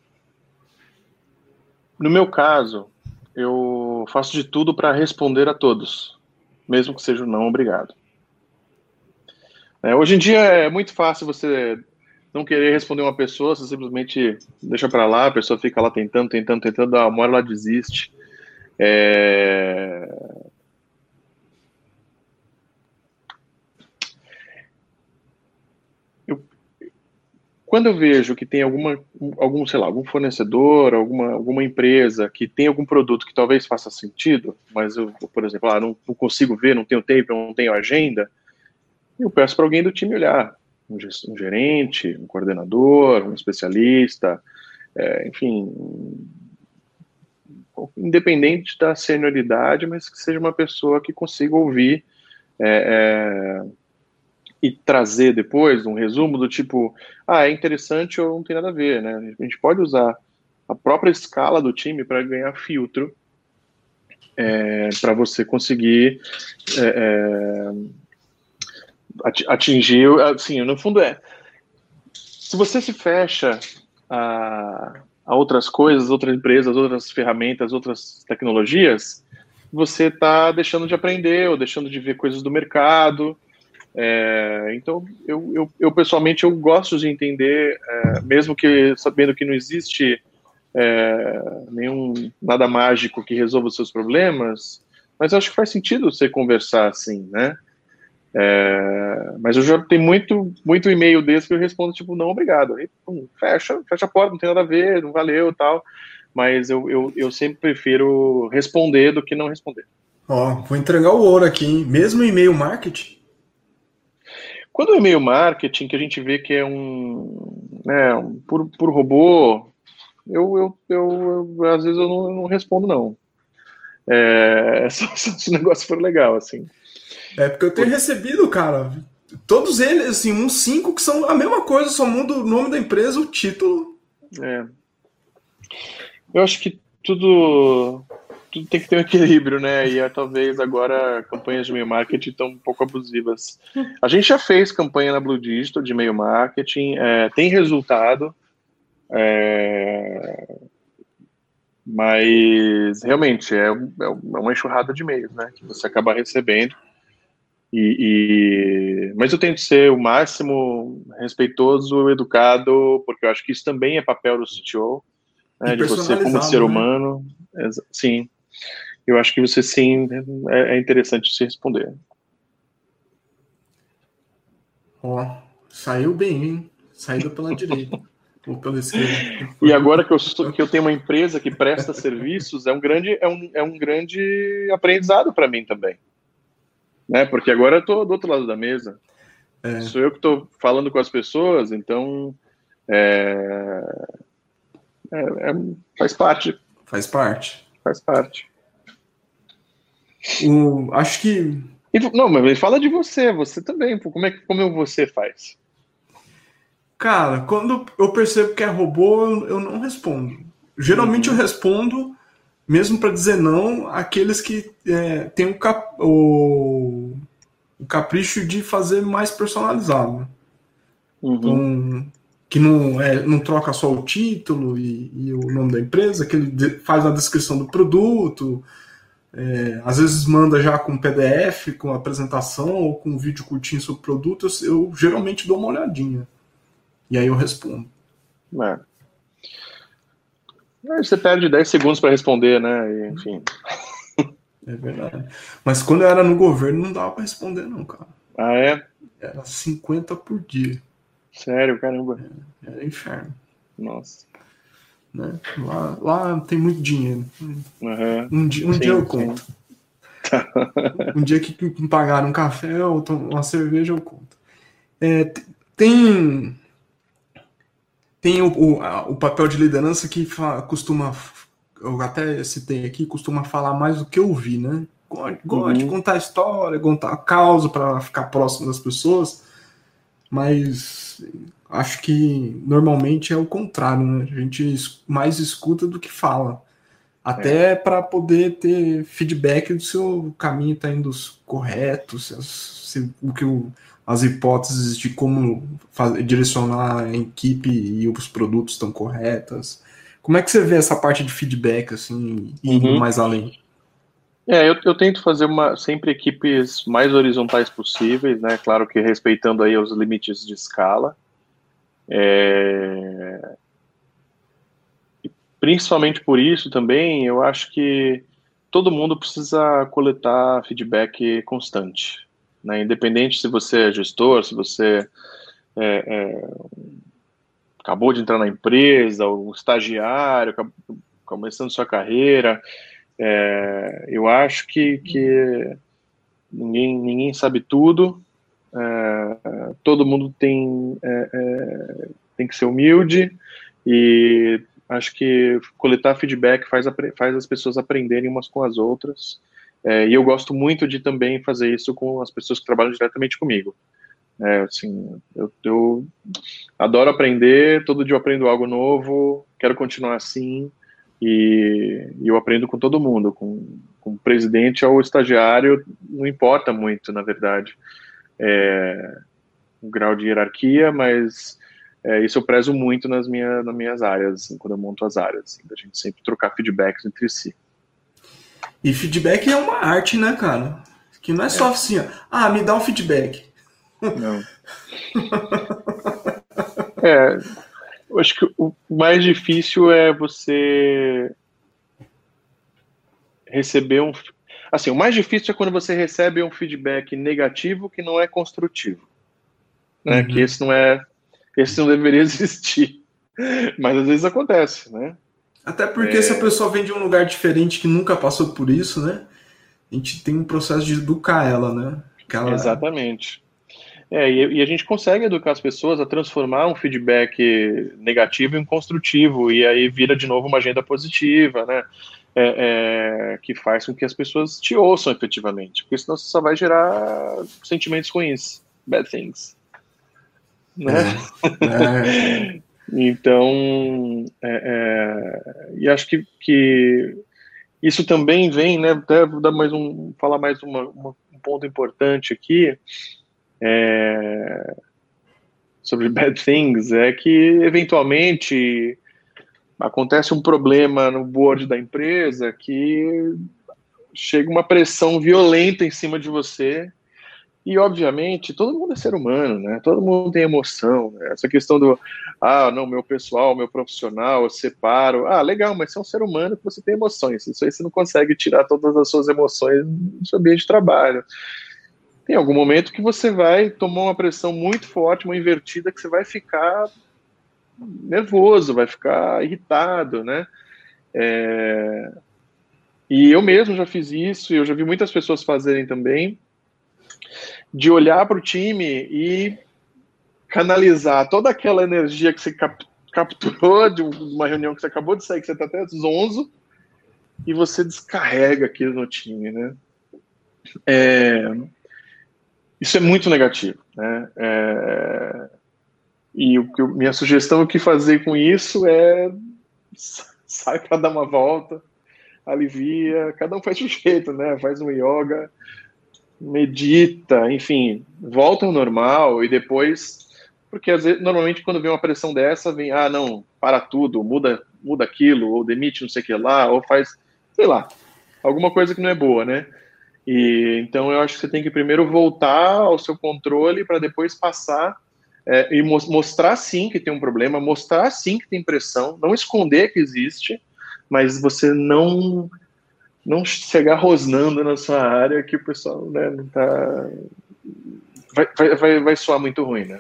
Speaker 2: no meu caso, eu faço de tudo para responder a todos, mesmo que seja não obrigado. É, hoje em dia é muito fácil você não querer responder uma pessoa, você simplesmente deixa para lá, a pessoa fica lá tentando, tentando, tentando, uma hora ela desiste. É, quando eu vejo que tem alguma, algum, sei lá, algum fornecedor, alguma, alguma empresa que tem algum produto que talvez faça sentido, mas eu, por exemplo, ah, não, não consigo ver, não tenho tempo, não tenho agenda, eu peço para alguém do time olhar, um, gerente, um coordenador, um especialista, é, enfim, independente da senioridade, mas que seja uma pessoa que consiga ouvir é, é, e trazer depois um resumo do tipo, ah, é interessante ou não tem nada a ver, né? A gente pode usar a própria escala do time para ganhar filtro é, para você conseguir é, é atingir, assim, no fundo é, se você se fecha a, a outras coisas, outras empresas, outras ferramentas, outras tecnologias, você está deixando de aprender ou deixando de ver coisas do mercado, é, então, eu, eu, eu, pessoalmente eu gosto de entender, é, mesmo que sabendo que não existe é, nenhum nada mágico que resolva os seus problemas, mas acho que faz sentido você conversar assim, né? É, mas eu já tenho muito, muito e-mail desse que eu respondo tipo não obrigado, aí, pum, fecha, fecha a porta, não tem nada a ver, não valeu, tal. Mas eu, eu, eu sempre prefiro responder do que não responder.
Speaker 1: Ó, vou entregar o ouro aqui, hein? mesmo e-mail marketing
Speaker 2: quando o e-mail marketing, que a gente vê que é um, né, um por, por robô, eu, eu, eu, eu às vezes eu não, eu não respondo, não. É, só, se o negócio for legal, assim.
Speaker 1: É, porque eu tenho recebido, cara, todos eles, assim, uns cinco que são a mesma coisa, só muda o nome da empresa, o título.
Speaker 2: É. Eu acho que tudo, tudo tem que ter um equilíbrio, né? E é, talvez agora campanhas de meio marketing estão um pouco abusivas. A gente já fez campanha na Blue Digital de meio marketing, é, tem resultado. É, mas realmente é, é uma enxurrada de e-mails, né? Que você acaba recebendo. E, e, mas eu tento ser o máximo respeitoso, educado, porque eu acho que isso também é papel do CTO, né, de você como ser né? humano. Sim, eu acho que você sim é, é interessante se responder.
Speaker 1: Ó, saiu bem, hein? Saiu pela direita. Ou pela esquerda.
Speaker 2: E agora que eu, sou, que eu tenho uma empresa que presta serviços, é um grande, é um, é um grande aprendizado para mim também né? Porque agora eu estou do outro lado da mesa. É. Sou eu que estou falando com as pessoas, então é, é, é, faz parte.
Speaker 1: Faz parte.
Speaker 2: Faz parte.
Speaker 1: O, acho que.
Speaker 2: Não, mas fala de você, você também. Como é que como você faz?
Speaker 1: Cara, quando eu percebo que é robô, eu, eu não respondo. Geralmente uhum. eu respondo mesmo para dizer não aqueles que é, têm o, cap, o, o, capricho de fazer mais personalizado. Uhum. Então, que não, é, não troca só o título e, e, o nome da empresa, que ele faz a descrição do produto, é, às vezes manda já com PDF, com apresentação ou com um vídeo curtinho sobre o produto, eu, eu geralmente dou uma olhadinha. E aí eu respondo.
Speaker 2: É. Você perde 10 segundos para responder, né? E, enfim.
Speaker 1: É verdade. Mas quando eu era no governo, não dava para responder, não, cara.
Speaker 2: Ah, é?
Speaker 1: Era 50 por dia.
Speaker 2: Sério, caramba.
Speaker 1: É, era inferno.
Speaker 2: Nossa.
Speaker 1: Né? Lá, lá tem muito dinheiro.
Speaker 2: Uhum.
Speaker 1: Um, dia, um sim, dia eu conto. um dia que me pagaram um café ou uma cerveja, eu conto. É, tem tem o, o, a, o papel de liderança que fa, costuma, eu até citei aqui, costuma falar mais do que ouvir, né? Gosta uhum. de contar história, contar a causa para ficar próximo das pessoas, mas acho que normalmente é o contrário, né? A gente mais escuta do que fala. Até é. para poder ter feedback do seu caminho está indo correto, se, se, o que o as hipóteses de como fazer, direcionar a equipe e os produtos estão corretas. Como é que você vê essa parte de feedback, assim, indo uhum. mais além?
Speaker 2: É, eu, eu, tento fazer uma, sempre equipes mais horizontais possíveis, né? Claro que respeitando aí os limites de escala. É... principalmente por isso também, eu acho que todo mundo precisa coletar feedback constante. Né? Independente se você é gestor, se você é, é, acabou de entrar na empresa, ou estagiário, começando sua carreira, é, eu acho que, que ninguém, ninguém sabe tudo, é, todo mundo tem, é, é, tem que ser humilde e acho que coletar feedback faz, faz as pessoas aprenderem umas com as outras é, e eu gosto muito de também fazer isso com as pessoas que trabalham diretamente comigo. É, assim, eu, eu, adoro aprender, todo dia eu aprendo algo novo, quero continuar assim, e, e eu aprendo com todo mundo, com, com o presidente ou o estagiário, não importa muito, na verdade, é, o grau de hierarquia, mas é, isso eu prezo muito nas, minha, nas minhas áreas, assim, quando eu monto as áreas, assim, da gente sempre trocar feedbacks entre si.
Speaker 1: E feedback é uma arte, né, cara? Que não é só é. assim, ó, ah, me dá um feedback.
Speaker 2: Não. é, eu acho que o mais difícil é você receber um. Assim, o mais difícil é quando você recebe um feedback negativo que não é construtivo. Né? Uhum. Que esse não é. Esse não deveria existir. Mas às vezes acontece, né?
Speaker 1: Até porque é... se a pessoa vem de um lugar diferente que nunca passou por isso, né? A gente tem um processo de educar ela, né?
Speaker 2: Ela... Exatamente. É, e, e, a gente consegue educar as pessoas a transformar um feedback negativo em construtivo, e aí vira de novo uma agenda positiva, né? É, é, que faz com que as pessoas te ouçam efetivamente, porque senão você só vai gerar sentimentos ruins, bad things. Né? É. então, é, é, e acho que, que isso também vem, né? Até vou dar mais um, falar mais uma, uma, um ponto importante aqui é, sobre bad things é que eventualmente acontece um problema no board da empresa que chega uma pressão violenta em cima de você e obviamente todo mundo é ser humano, né? Todo mundo tem emoção. Né? Essa questão do ah, não, meu pessoal, meu profissional, eu separo. Ah, legal, mas você é um ser humano que você tem emoções. Isso aí você não consegue tirar todas as suas emoções do seu ambiente de trabalho tem algum momento que você vai tomar uma pressão muito forte, uma invertida, que você vai ficar nervoso, vai ficar irritado, né? É... E eu mesmo já fiz isso, eu já vi muitas pessoas fazerem também, de olhar para o time e canalizar toda aquela energia que você cap capturou de uma reunião que você acabou de sair, que você está até zonzo, e você descarrega aquilo no time, né? É... Isso é muito negativo. Né? É... E o que minha sugestão o que fazer com isso é sai para dar uma volta, alivia, cada um faz um jeito, né? Faz um yoga, medita, enfim, volta ao normal e depois, porque às vezes, normalmente quando vem uma pressão dessa, vem, ah, não, para tudo, muda, muda aquilo, ou demite não sei o que lá, ou faz, sei lá, alguma coisa que não é boa, né? E então eu acho que você tem que primeiro voltar ao seu controle para depois passar é, e mo mostrar sim que tem um problema, mostrar sim que tem pressão, não esconder que existe, mas você não não chegar rosnando na sua área que o pessoal né, não tá vai, vai, vai, soar muito ruim, né?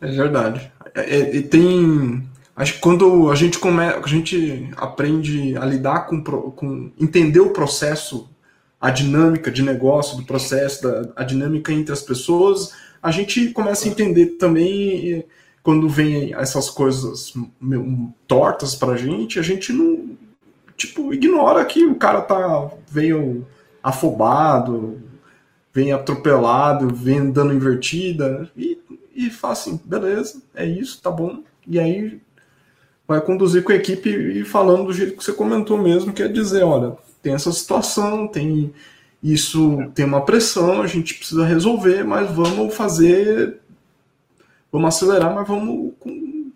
Speaker 1: É verdade. É, é, e tem acho que quando a gente come, a gente aprende a lidar com, com entender o processo a dinâmica de negócio, do processo, da, a dinâmica entre as pessoas, a gente começa a entender também quando vem essas coisas tortas pra gente, a gente não tipo ignora que o cara tá veio afobado, vem atropelado, vem dando invertida e, e fala assim, beleza, é isso, tá bom. E aí vai conduzir com a equipe e falando do jeito que você comentou mesmo, que é dizer, olha, tem essa situação, tem isso tem uma pressão, a gente precisa resolver, mas vamos fazer, vamos acelerar, mas vamos com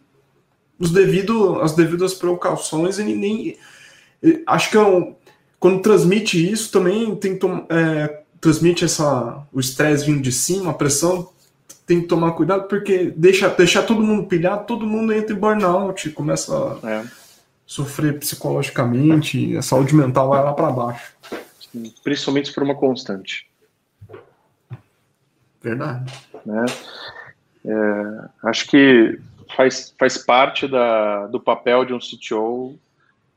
Speaker 1: os devido, as devidas precauções e nem acho que é quando transmite isso também tem que é, transmite essa o estresse vindo de cima, a pressão tem que tomar cuidado porque deixa deixar todo mundo pilhado, todo mundo entra em burnout, começa a é sofrer psicologicamente, a saúde mental vai lá para baixo.
Speaker 2: Principalmente por uma constante.
Speaker 1: Verdade.
Speaker 2: Né? É, acho que faz, faz parte da, do papel de um CTO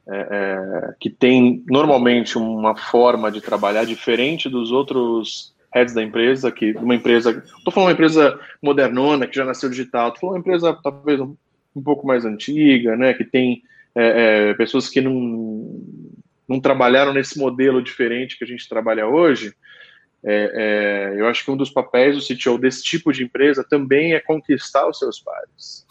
Speaker 2: é, é, que tem normalmente uma forma de trabalhar diferente dos outros heads da empresa, que uma empresa, estou falando uma empresa modernona que já nasceu digital, estou falando uma empresa talvez um, um pouco mais antiga, né, que tem é, é, pessoas que não, não trabalharam nesse modelo diferente que a gente trabalha hoje, é, é, eu acho que um dos papéis do CTO desse tipo de empresa também é conquistar os seus pares,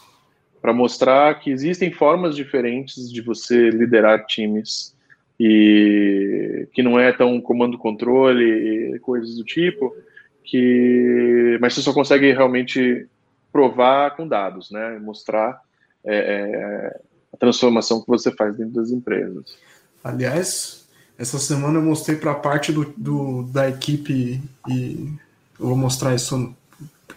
Speaker 2: para mostrar que existem formas diferentes de você liderar times e que não é tão comando-controle e coisas do tipo, que mas você só consegue realmente provar com dados, né? Mostrar é, é a transformação que você faz dentro das empresas.
Speaker 1: Aliás, essa semana eu mostrei para parte do, do, da equipe e eu vou mostrar isso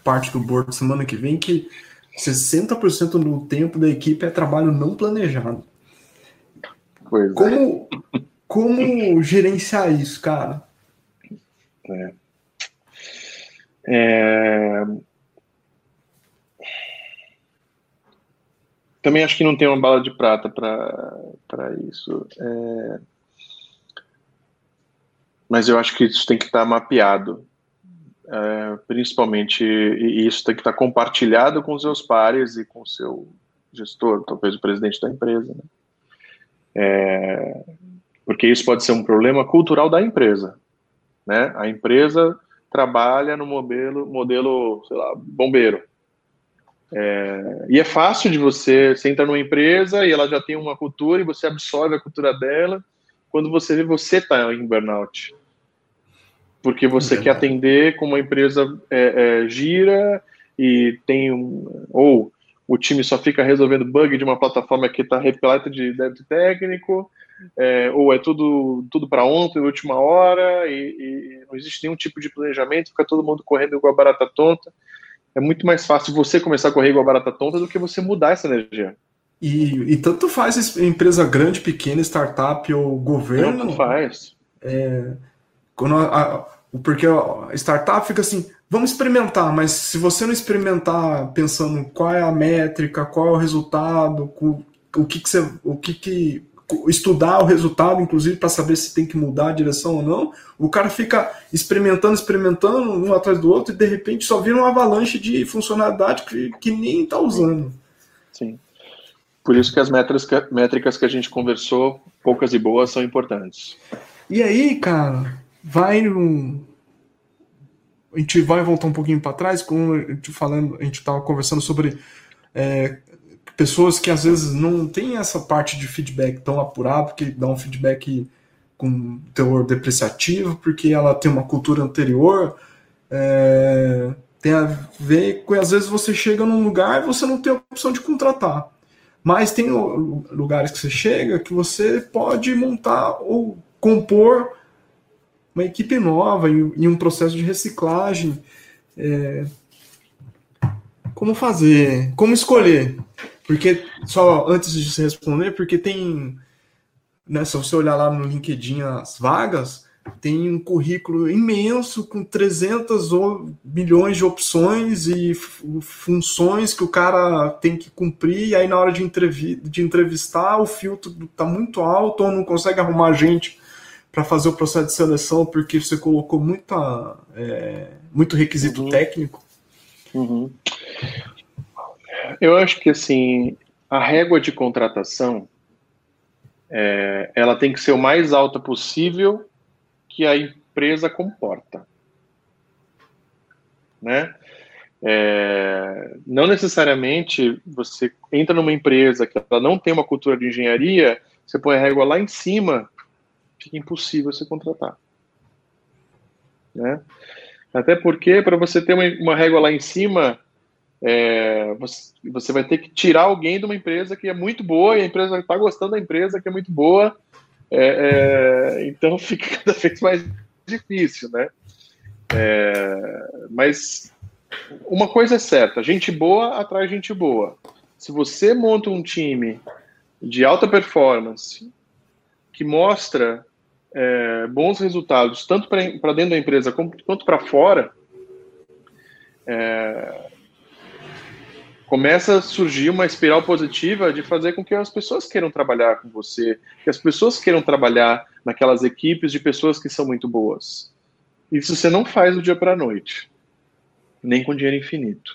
Speaker 1: parte do board semana que vem que 60% do tempo da equipe é trabalho não planejado. Pois é. como, é. como gerenciar isso, cara?
Speaker 2: É. É, também acho que não tem uma bala de prata para isso. É... Mas eu acho que isso tem que estar mapeado. É, principalmente, e isso tem que estar compartilhado com os seus pares e com o seu gestor, talvez o presidente da empresa. Né? É, porque isso pode ser um problema cultural da empresa. Né? A empresa trabalha no modelo, modelo sei lá, bombeiro. É, e é fácil de você, você entra numa empresa e ela já tem uma cultura e você absorve a cultura dela. Quando você vê, você está em burnout. Porque você é quer atender como a empresa é, é, gira e tem um. Ou o time só fica resolvendo bug de uma plataforma que está repleta de débito técnico, é, ou é tudo, tudo para ontem, última hora, e, e, não existe nenhum tipo de planejamento, fica todo mundo correndo igual a barata tonta. É muito mais fácil você começar a correr igual a barata tonta do que você mudar essa energia.
Speaker 1: E, e tanto faz empresa grande, pequena, startup ou governo. Não,
Speaker 2: tanto faz.
Speaker 1: É, quando a, a, porque a startup fica assim, vamos experimentar, mas se você não experimentar pensando qual é a métrica, qual é o resultado, o que, que você, o que, que estudar o resultado, inclusive para saber se tem que mudar a direção ou não, o cara fica experimentando, experimentando um atrás do outro e de repente só vira uma avalanche de funcionalidade que, que nem está usando.
Speaker 2: Sim. Por isso que as métricas, métricas que a gente conversou, poucas e boas, são importantes.
Speaker 1: E aí, cara, vai um, a gente vai voltar um pouquinho para trás, como a gente falando, a gente estava conversando sobre é, pessoas que às vezes não tem essa parte de feedback tão apurado, que dá um feedback com teor depreciativo, porque ela tem uma cultura anterior. É, tem a ver com às vezes você chega num lugar e você não tem a opção de contratar. Mas tem lugares que você chega que você pode montar ou compor uma equipe nova e, um processo de reciclagem. É, como fazer? Como escolher? Porque, só antes de você responder, porque tem. Né, se você olhar lá no LinkedIn as vagas, tem um currículo imenso com 300 milhões de opções e funções que o cara tem que cumprir, e aí na hora de, entrevi de entrevistar o filtro está muito alto ou não consegue arrumar gente para fazer o processo de seleção porque você colocou muita, é, muito requisito uhum. técnico?
Speaker 2: Uhum. Eu acho que assim a régua de contratação é, ela tem que ser o mais alta possível que a empresa comporta, né? É, não necessariamente você entra numa empresa que ela não tem uma cultura de engenharia, você põe a régua lá em cima fica impossível você contratar. Né? Até porque, para você ter uma, uma, régua lá em cima, é, você, você, vai ter que tirar alguém de uma empresa que é muito boa e a empresa está gostando da empresa que é muito boa. É, é, então fica cada vez mais difícil, né? É, mas uma coisa é certa: gente boa atrai gente boa. Se você monta um time de alta performance que mostra é, bons resultados, tanto para dentro da empresa quanto para fora, é, começa a surgir uma espiral positiva de fazer com que as pessoas queiram trabalhar com você, que as pessoas queiram trabalhar naquelas equipes de pessoas que são muito boas. Isso você não faz do dia para a noite, nem com dinheiro infinito.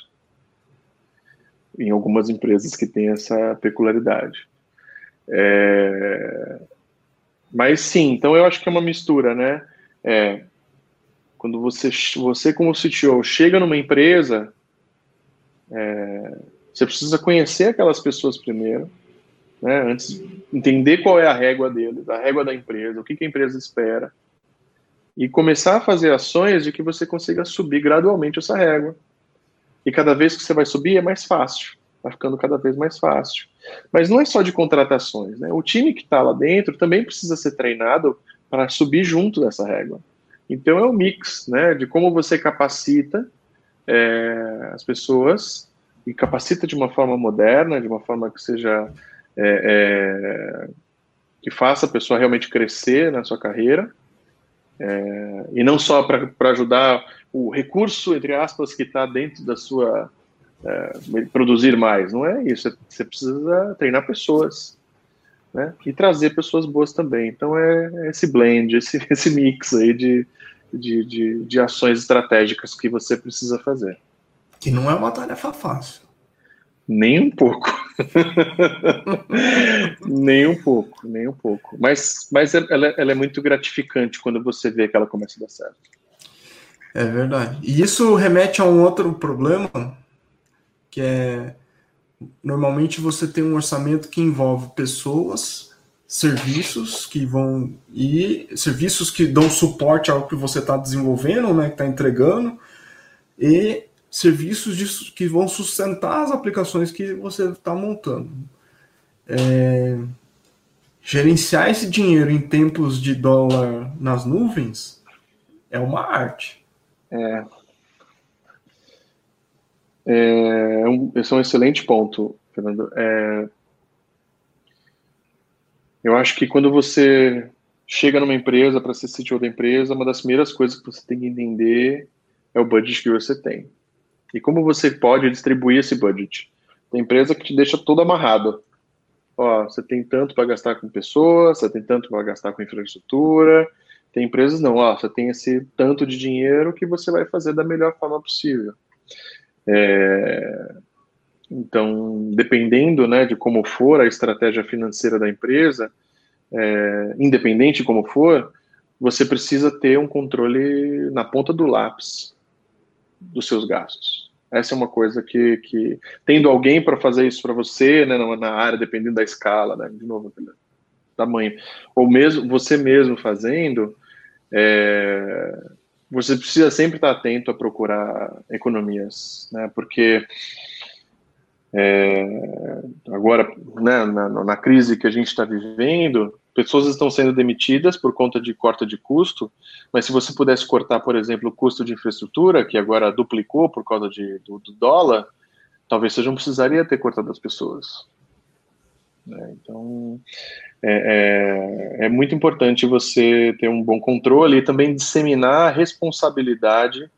Speaker 2: Em algumas empresas que têm essa peculiaridade. É, mas sim, então eu acho que é uma mistura, né? É, quando você, você como CTO chega numa empresa, é, você precisa conhecer aquelas pessoas primeiro, né? Antes entender qual é a régua deles, a régua da empresa, o que, que a empresa espera, e começar a fazer ações de que você consiga subir gradualmente essa régua. E cada vez que você vai subir é mais fácil, vai ficando cada vez mais fácil. Mas não é só de contratações, né? O time que está lá dentro também precisa ser treinado para subir junto dessa régua. Então é um mix, né, de como você capacita é, as pessoas e capacita de uma forma moderna, de uma forma que seja é, é, que faça a pessoa realmente crescer na sua carreira é, e não só para ajudar o recurso entre aspas que está dentro da sua é, produzir mais. Não é isso. Você precisa treinar pessoas. Né? E trazer pessoas boas também. Então é esse blend, esse, esse mix aí de, de, de, de ações estratégicas que você precisa fazer.
Speaker 1: Que não é uma tarefa fácil.
Speaker 2: Nem um pouco. nem um pouco, nem um pouco. Mas, mas ela, ela, é muito gratificante quando você vê que ela começa a dar certo.
Speaker 1: É verdade. E isso remete a um outro problema, que é normalmente você tem um orçamento que envolve pessoas, serviços que vão e serviços que dão suporte ao que você está desenvolvendo, né, que está entregando, e serviços de, que vão sustentar as aplicações que você está montando. É, gerenciar esse dinheiro em tempos de dólar nas nuvens é uma arte.
Speaker 2: É. é um, esse é um excelente ponto, Fernando. É, eu acho que quando você chega numa empresa para ser CTO da empresa, uma das primeiras coisas que você tem que entender é o budget que você tem. E como você pode distribuir esse budget? Tem empresa que te deixa todo amarrado. Ó, você tem tanto para gastar com pessoas, você tem tanto para gastar com infraestrutura. Tem empresas não, ó, você tem esse tanto de dinheiro que você vai fazer da melhor forma possível. É... Então, dependendo né, de como for a estratégia financeira da empresa, é... independente de como for, você precisa ter um controle na ponta do lápis dos seus gastos. Essa é uma coisa que, que tendo alguém para fazer isso para você, né, na área, dependendo da escala, né, de novo, tamanho, ou mesmo você mesmo fazendo, é, você precisa sempre estar atento a procurar economias, né, porque é, agora, né, na, na, crise que a gente está vivendo, pessoas estão sendo demitidas por conta de corte de custo, mas se você pudesse cortar, por exemplo, o custo de infraestrutura, que agora duplicou por causa de, do, do dólar, talvez você não precisaria ter cortado as pessoas. É, então, é, é, é, muito importante você ter um bom controle e também disseminar a responsabilidade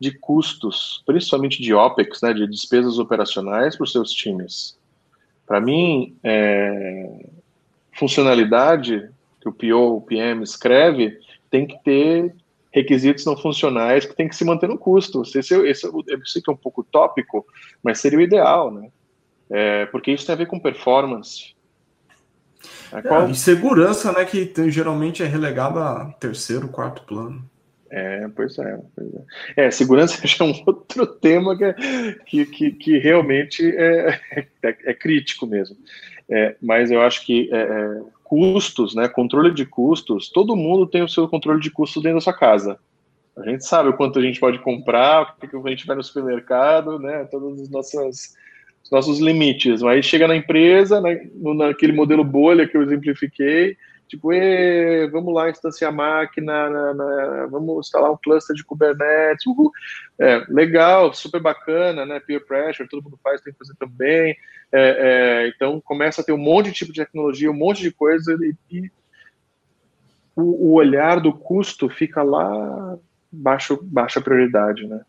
Speaker 2: de custos, principalmente de OPEX, né, de despesas operacionais para os seus times. Para mim, é, funcionalidade que o PO, o PM escreve, tem que ter requisitos não funcionais que tem que se manter no custo. Esse, esse, eu sei que é um pouco tópico, mas seria o ideal, né? É, porque isso tem a ver com performance.
Speaker 1: É, qual... e segurança, né, que geralmente é relegada a terceiro, quarto plano.
Speaker 2: É, pois é, pois é. É, segurança é um outro tema que, é, que, que, que realmente é, é, é, crítico mesmo. É, mas eu acho que é, é, custos, né, controle de custos, todo mundo tem o seu controle de custos dentro da sua casa. A gente sabe o quanto a gente pode comprar, porque a gente vai no supermercado, né, todos os nossos, os nossos limites. Mas chega na empresa, né, naquele modelo bolha que eu exemplifiquei, Tipo, vamos lá instanciar a máquina, na, na, vamos instalar um cluster de Kubernetes. Uhul. É, legal, super bacana, né? Peer pressure, todo mundo faz, tem que fazer também. É, é, então, começa a ter um monte de tipo de tecnologia, um monte de coisa, e, e o, o, olhar do custo fica lá baixo, baixa prioridade, né?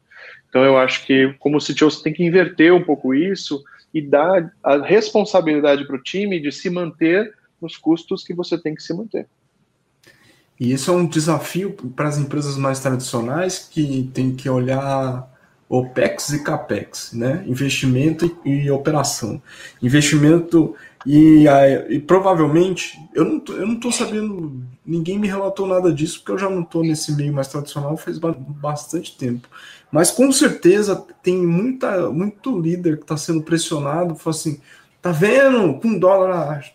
Speaker 2: Então, eu acho que, como CTO, tem que inverter um pouco isso e dar a responsabilidade para o time de se manter nos custos que você tem que se manter.
Speaker 1: E isso é um desafio para as empresas mais tradicionais que tem que olhar OPEX e CAPEX, né? Investimento e operação. Investimento e, e, provavelmente, eu não, tô, eu não tô sabendo, ninguém me relatou nada disso, porque eu já não estou nesse meio mais tradicional faz bastante tempo. Mas com certeza tem muita, muito líder que está sendo pressionado, fala assim, tá vendo, com dólar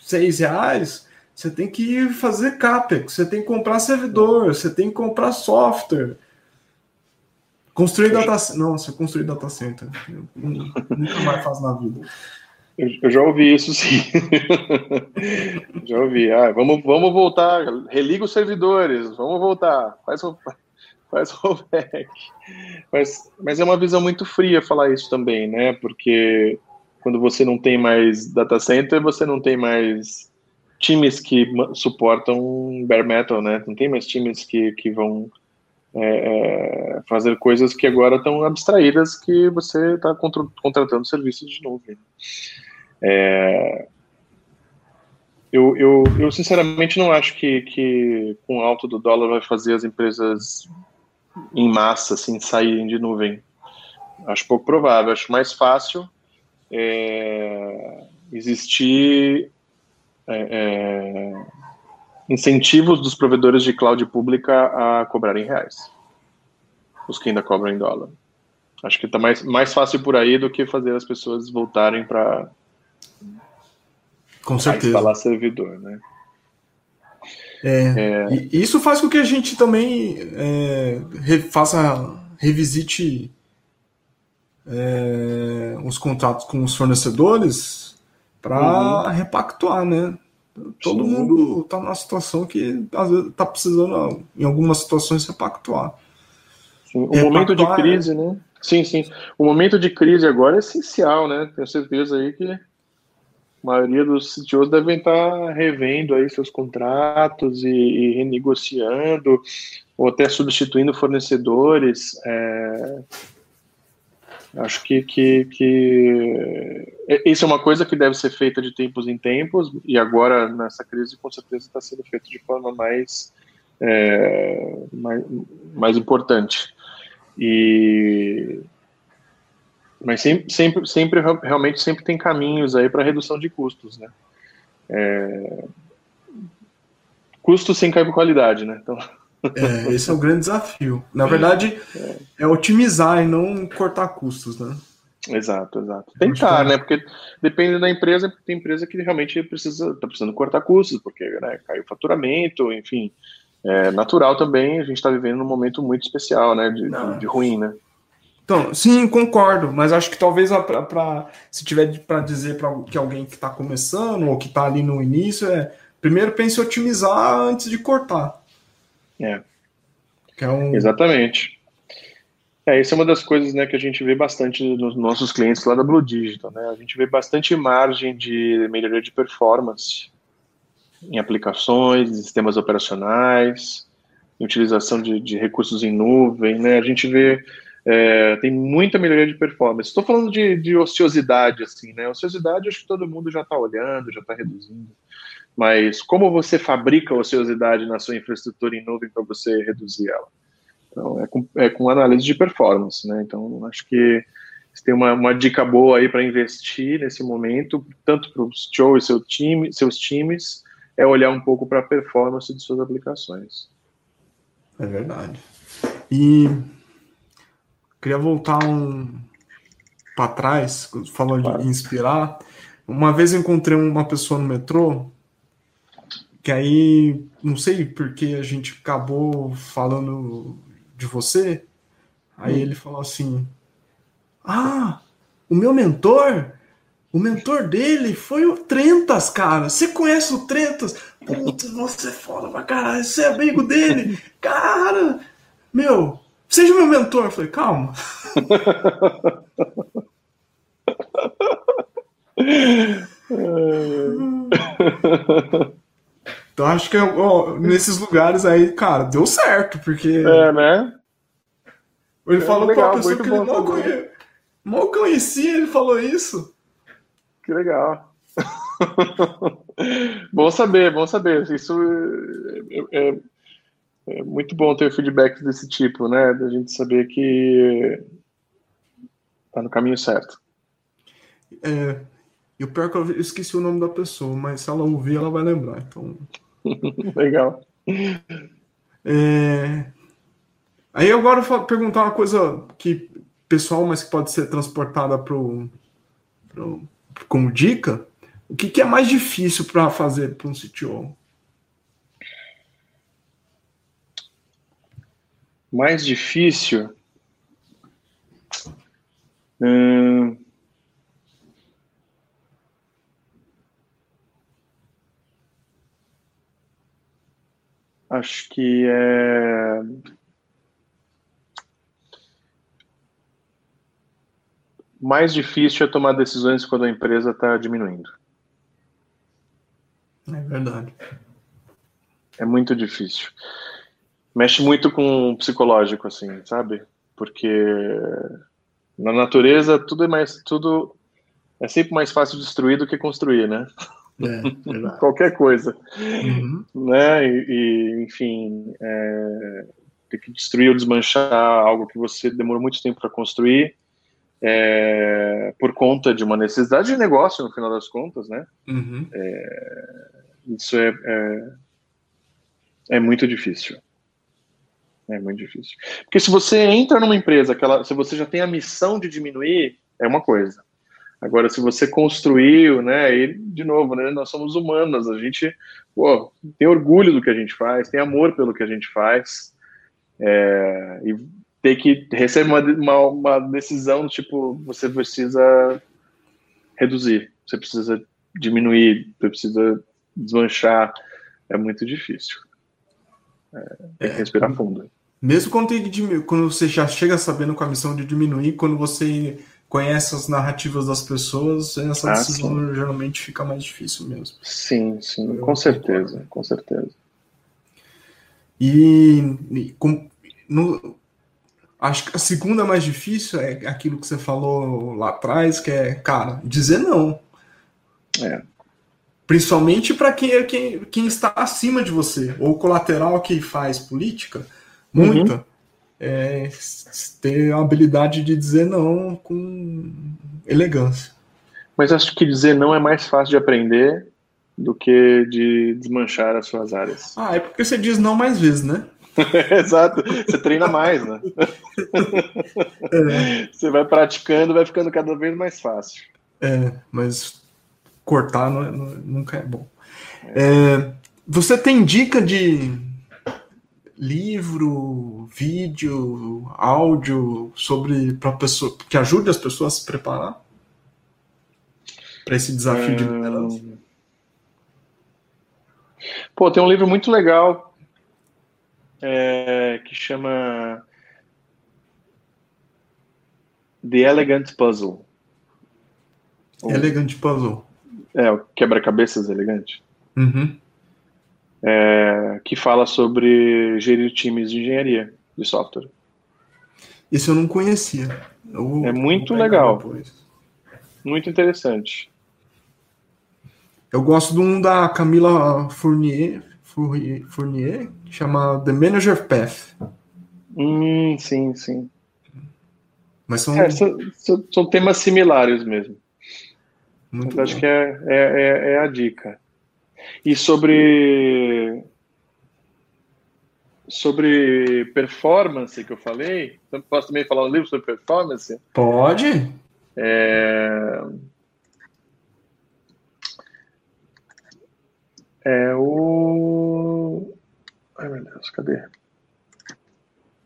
Speaker 1: seis reais, você tem que fazer CAPEX, você tem que comprar servidor, você tem que comprar software. Construir data center. Nossa, construir data center. Eu nunca mais faço na vida.
Speaker 2: Eu, já ouvi isso sim. já ouvi. Ah, vamos, vamos voltar. Religa os servidores. Vamos voltar. Faz faz rollback. Mas, mas é uma visão muito fria falar isso também, né? Porque quando você não tem mais data center, você não tem mais times que suportam bare metal, né? Não tem mais times que, que vão é, é fazer coisas que agora estão abstraídas que você está contratando serviços de nuvem. É, eu, eu, eu sinceramente não acho que, que com o alto do dólar vai fazer as empresas em massa assim saírem de nuvem. Acho pouco provável. Acho mais fácil é, existir é, é, incentivos dos provedores de cloud pública a cobrarem reais. Os que ainda cobram em dólar. Acho que está mais, mais fácil por aí do que fazer as pessoas voltarem para
Speaker 1: com certeza.
Speaker 2: instalar servidor, né?
Speaker 1: É, é... Isso faz com que a gente também é, faça, revisite é, os contratos com os fornecedores para uhum. repactuar, né? Todo Sim. mundo está numa situação que às vezes está precisando, em algumas situações, repactuar.
Speaker 2: Sim, o momento de crise, né? Sim, sim. O momento de crise agora é essencial, né? Tenho certeza aí que a maioria dos CTOs devem estar revendo aí seus contratos e, e renegociando ou até substituindo fornecedores. É... Acho que, que, que isso é uma coisa que deve ser feita de tempos em tempos e agora nessa crise com certeza está sendo feito de forma mais, é, mais, mais importante. E mas sempre, sempre, sempre realmente sempre tem caminhos aí para redução de custos, né? É... Custos sem cair por qualidade, né? Então...
Speaker 1: É, esse é o grande desafio. Na verdade, é, é otimizar e não cortar custos, né?
Speaker 2: Exato, exato. Tentar, né? Porque depende da empresa, tem empresa que realmente precisa, tá precisando cortar custos, porque né, caiu o faturamento, enfim. É natural também, a gente está vivendo num momento muito especial, né? De, de, de ruim, né?
Speaker 1: Então, sim, concordo, mas acho que talvez pra, pra se tiver para dizer para que alguém que está começando ou que está ali no início, é primeiro pense em otimizar antes de cortar.
Speaker 2: É. é um... Exatamente. É, isso é uma das coisas né, que a gente vê bastante nos nossos clientes lá da Blue Digital. Né? A gente vê bastante margem de melhoria de performance em aplicações, em sistemas operacionais, utilização de, de recursos em nuvem. Né? A gente vê é, tem muita melhoria de performance. Estou falando de, de, ociosidade, assim, né? Ociosidade acho que todo mundo já está olhando, já está reduzindo. Mas como você fabrica ociosidade na sua infraestrutura em nuvem para você reduzir ela? Então, é com, é com análise de performance, né? Então, acho que você tem uma, uma dica boa aí para investir nesse momento, tanto para o Joe e seu time, seus times, é olhar um pouco para a performance de suas aplicações.
Speaker 1: É verdade. E Queria voltar um para trás, falando claro. de inspirar. Uma vez eu encontrei uma pessoa no metrô que aí não sei porque a gente acabou falando de você. Aí hum. ele falou assim: "Ah, o meu mentor, o mentor dele foi o Trentas, cara. Você conhece o Trentas? Putz, você é foda pra caralho, você é amigo dele. Cara, meu, Seja meu mentor. Eu falei, calma. então acho que ó, nesses lugares aí, cara, deu certo, porque.
Speaker 2: É, né?
Speaker 1: Ele é falou legal, pra uma pessoa que ele mal, conhe... mal conhecia, ele falou isso.
Speaker 2: Que legal. bom saber, bom saber. Isso é, é, é muito bom ter feedbacks desse tipo, né? Da gente saber que tá no caminho certo.
Speaker 1: É, e o pior é que eu esqueci o nome da pessoa, mas se ela ouvir, ela vai lembrar. Então.
Speaker 2: Legal.
Speaker 1: É... Aí agora eu vou perguntar uma coisa que pessoal, mas que pode ser transportada pro, como dica. O que, que é mais difícil para fazer para um CTO?
Speaker 2: Mais difícil. Hum... Acho que é. Mais difícil é tomar decisões quando a empresa está diminuindo.
Speaker 1: É verdade.
Speaker 2: É muito difícil mexe muito com o psicológico, assim, sabe? Porque na natureza tudo é mais tudo é sempre mais fácil destruir do que construir, né? É, Qualquer coisa. Uhum. Né? E, e enfim, é, ter que destruir ou desmanchar algo que você demorou muito tempo para construir é, por conta de uma necessidade de negócio, no final das contas, né? Uhum. É, isso é, é, é, muito difícil. É muito difícil. Porque se você entra numa empresa, que ela, se você já tem a missão de diminuir, é uma coisa. Agora, se você construiu, né, e, de novo, né, nós somos humanos, a gente pô, tem orgulho do que a gente faz, tem amor pelo que a gente faz, é, e ter que receber uma, uma, uma decisão, tipo, você precisa reduzir, você precisa diminuir, você precisa desmanchar, é muito difícil. É, tem que respirar fundo.
Speaker 1: Mesmo quando, quando você já chega sabendo com a missão de diminuir, quando você conhece as narrativas das pessoas, essa ah, decisão sim. geralmente fica mais difícil mesmo.
Speaker 2: Sim, sim, com certeza, com certeza.
Speaker 1: E, e com, no, acho que a segunda mais difícil é aquilo que você falou lá atrás, que é, cara, dizer não. É. Principalmente para quem, quem, quem está acima de você, ou colateral que faz política, muita. Uhum é, ter a habilidade de dizer não com elegância.
Speaker 2: Mas acho que dizer não é mais fácil de aprender do que de desmanchar as suas áreas.
Speaker 1: Ah, é porque você diz não mais vezes, né?
Speaker 2: Exato, você treina mais, né? É. Você vai praticando, vai ficando cada vez mais fácil.
Speaker 1: É, mas cortar não, é, não, nunca é bom. É, você tem dica de livro, vídeo, áudio sobre para pessoa que ajude as pessoas a se preparar para esse desafio de liderança?
Speaker 2: Pô, tem um livro muito legal é, que chama The Elegant Puzzle.
Speaker 1: Elegant Puzzle.
Speaker 2: É, o quebra-cabeças elegante. Uhum é, que fala sobre gerir times de engenharia de software.
Speaker 1: Isso eu não conhecia. Eu
Speaker 2: é muito legal. Depois. Muito interessante.
Speaker 1: Eu gosto de um da Camila Fournier, Fournier, Fournier que chama The Manager Path.
Speaker 2: Hum, sim, sim.
Speaker 1: Mas são...
Speaker 2: É, são, são, temas similares mesmo. Muito acho que é, é, é, é a dica. E sobre sobre performance que eu falei, então, posso também falar um livro sobre performance?
Speaker 1: Pode.
Speaker 2: É, é o. Ai meu Deus, cadê?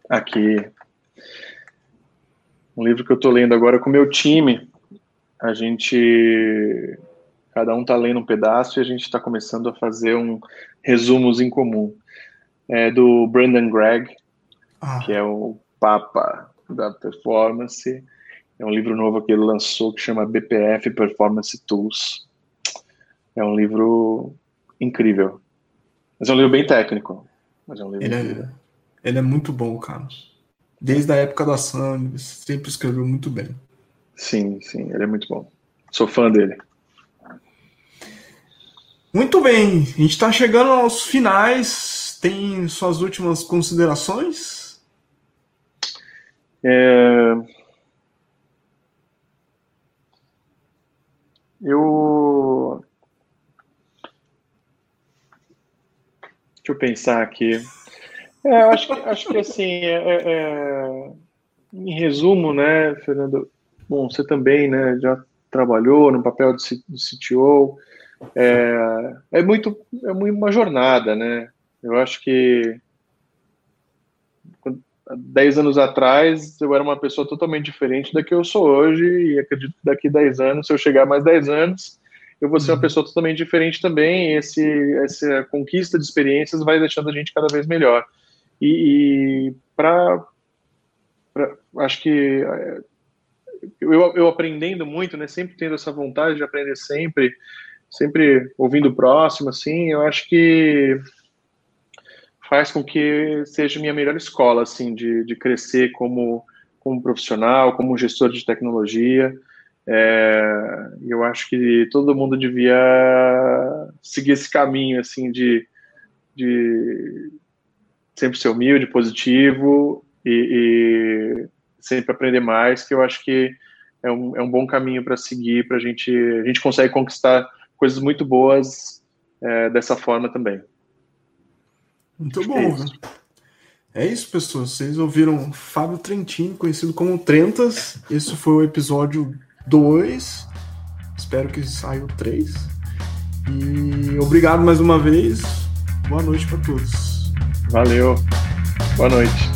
Speaker 2: Aqui. Um livro que eu estou lendo agora com o meu time. A gente cada um está lendo um pedaço e a gente está começando a fazer um resumos em comum. É do Brandon Gregg, ah. que é o papa da performance. É um livro novo que ele lançou que chama BPF Performance Tools. É um livro incrível. Mas é um livro bem técnico. Mas é um livro
Speaker 1: ele, é, ele é muito bom, cara. Desde a época da Sun, sempre escreveu muito bem.
Speaker 2: Sim, sim, ele é muito bom. Sou fã dele.
Speaker 1: Muito bem, a gente está chegando aos finais. Tem suas últimas considerações?
Speaker 2: É... Eu. Deixa eu pensar aqui. É, acho, que, acho que assim, é, é, é, em resumo, né, Fernando? Bom, você também, né, já trabalhou no papel de CTO é, é muito é uma jornada, né? Eu acho que dez anos atrás eu era uma pessoa totalmente diferente da que eu sou hoje e acredito que daqui 10 anos, se eu chegar mais 10 anos, eu vou ser uma uhum. pessoa totalmente diferente também. Esse, essa conquista de experiências vai deixando a gente cada vez melhor. E, e para acho que é, eu, eu aprendendo muito, né? Sempre tendo essa vontade de aprender sempre sempre ouvindo o próximo, assim, eu acho que faz com que seja minha melhor escola, assim, de, de crescer como, como profissional, como gestor de tecnologia. É, eu acho que todo mundo devia seguir esse caminho assim de, de sempre ser humilde, positivo e, e sempre aprender mais, que eu acho que é um, é um bom caminho para seguir, para gente, a gente consegue conquistar coisas muito boas é, dessa forma também.
Speaker 1: Muito acho bom, é isso. é isso, pessoas. Vocês ouviram Fábio Trentin, conhecido como Trentas. Esse foi o episódio 2. Espero que saia o 3. E obrigado mais uma vez. Boa noite para todos.
Speaker 2: Valeu. Boa noite.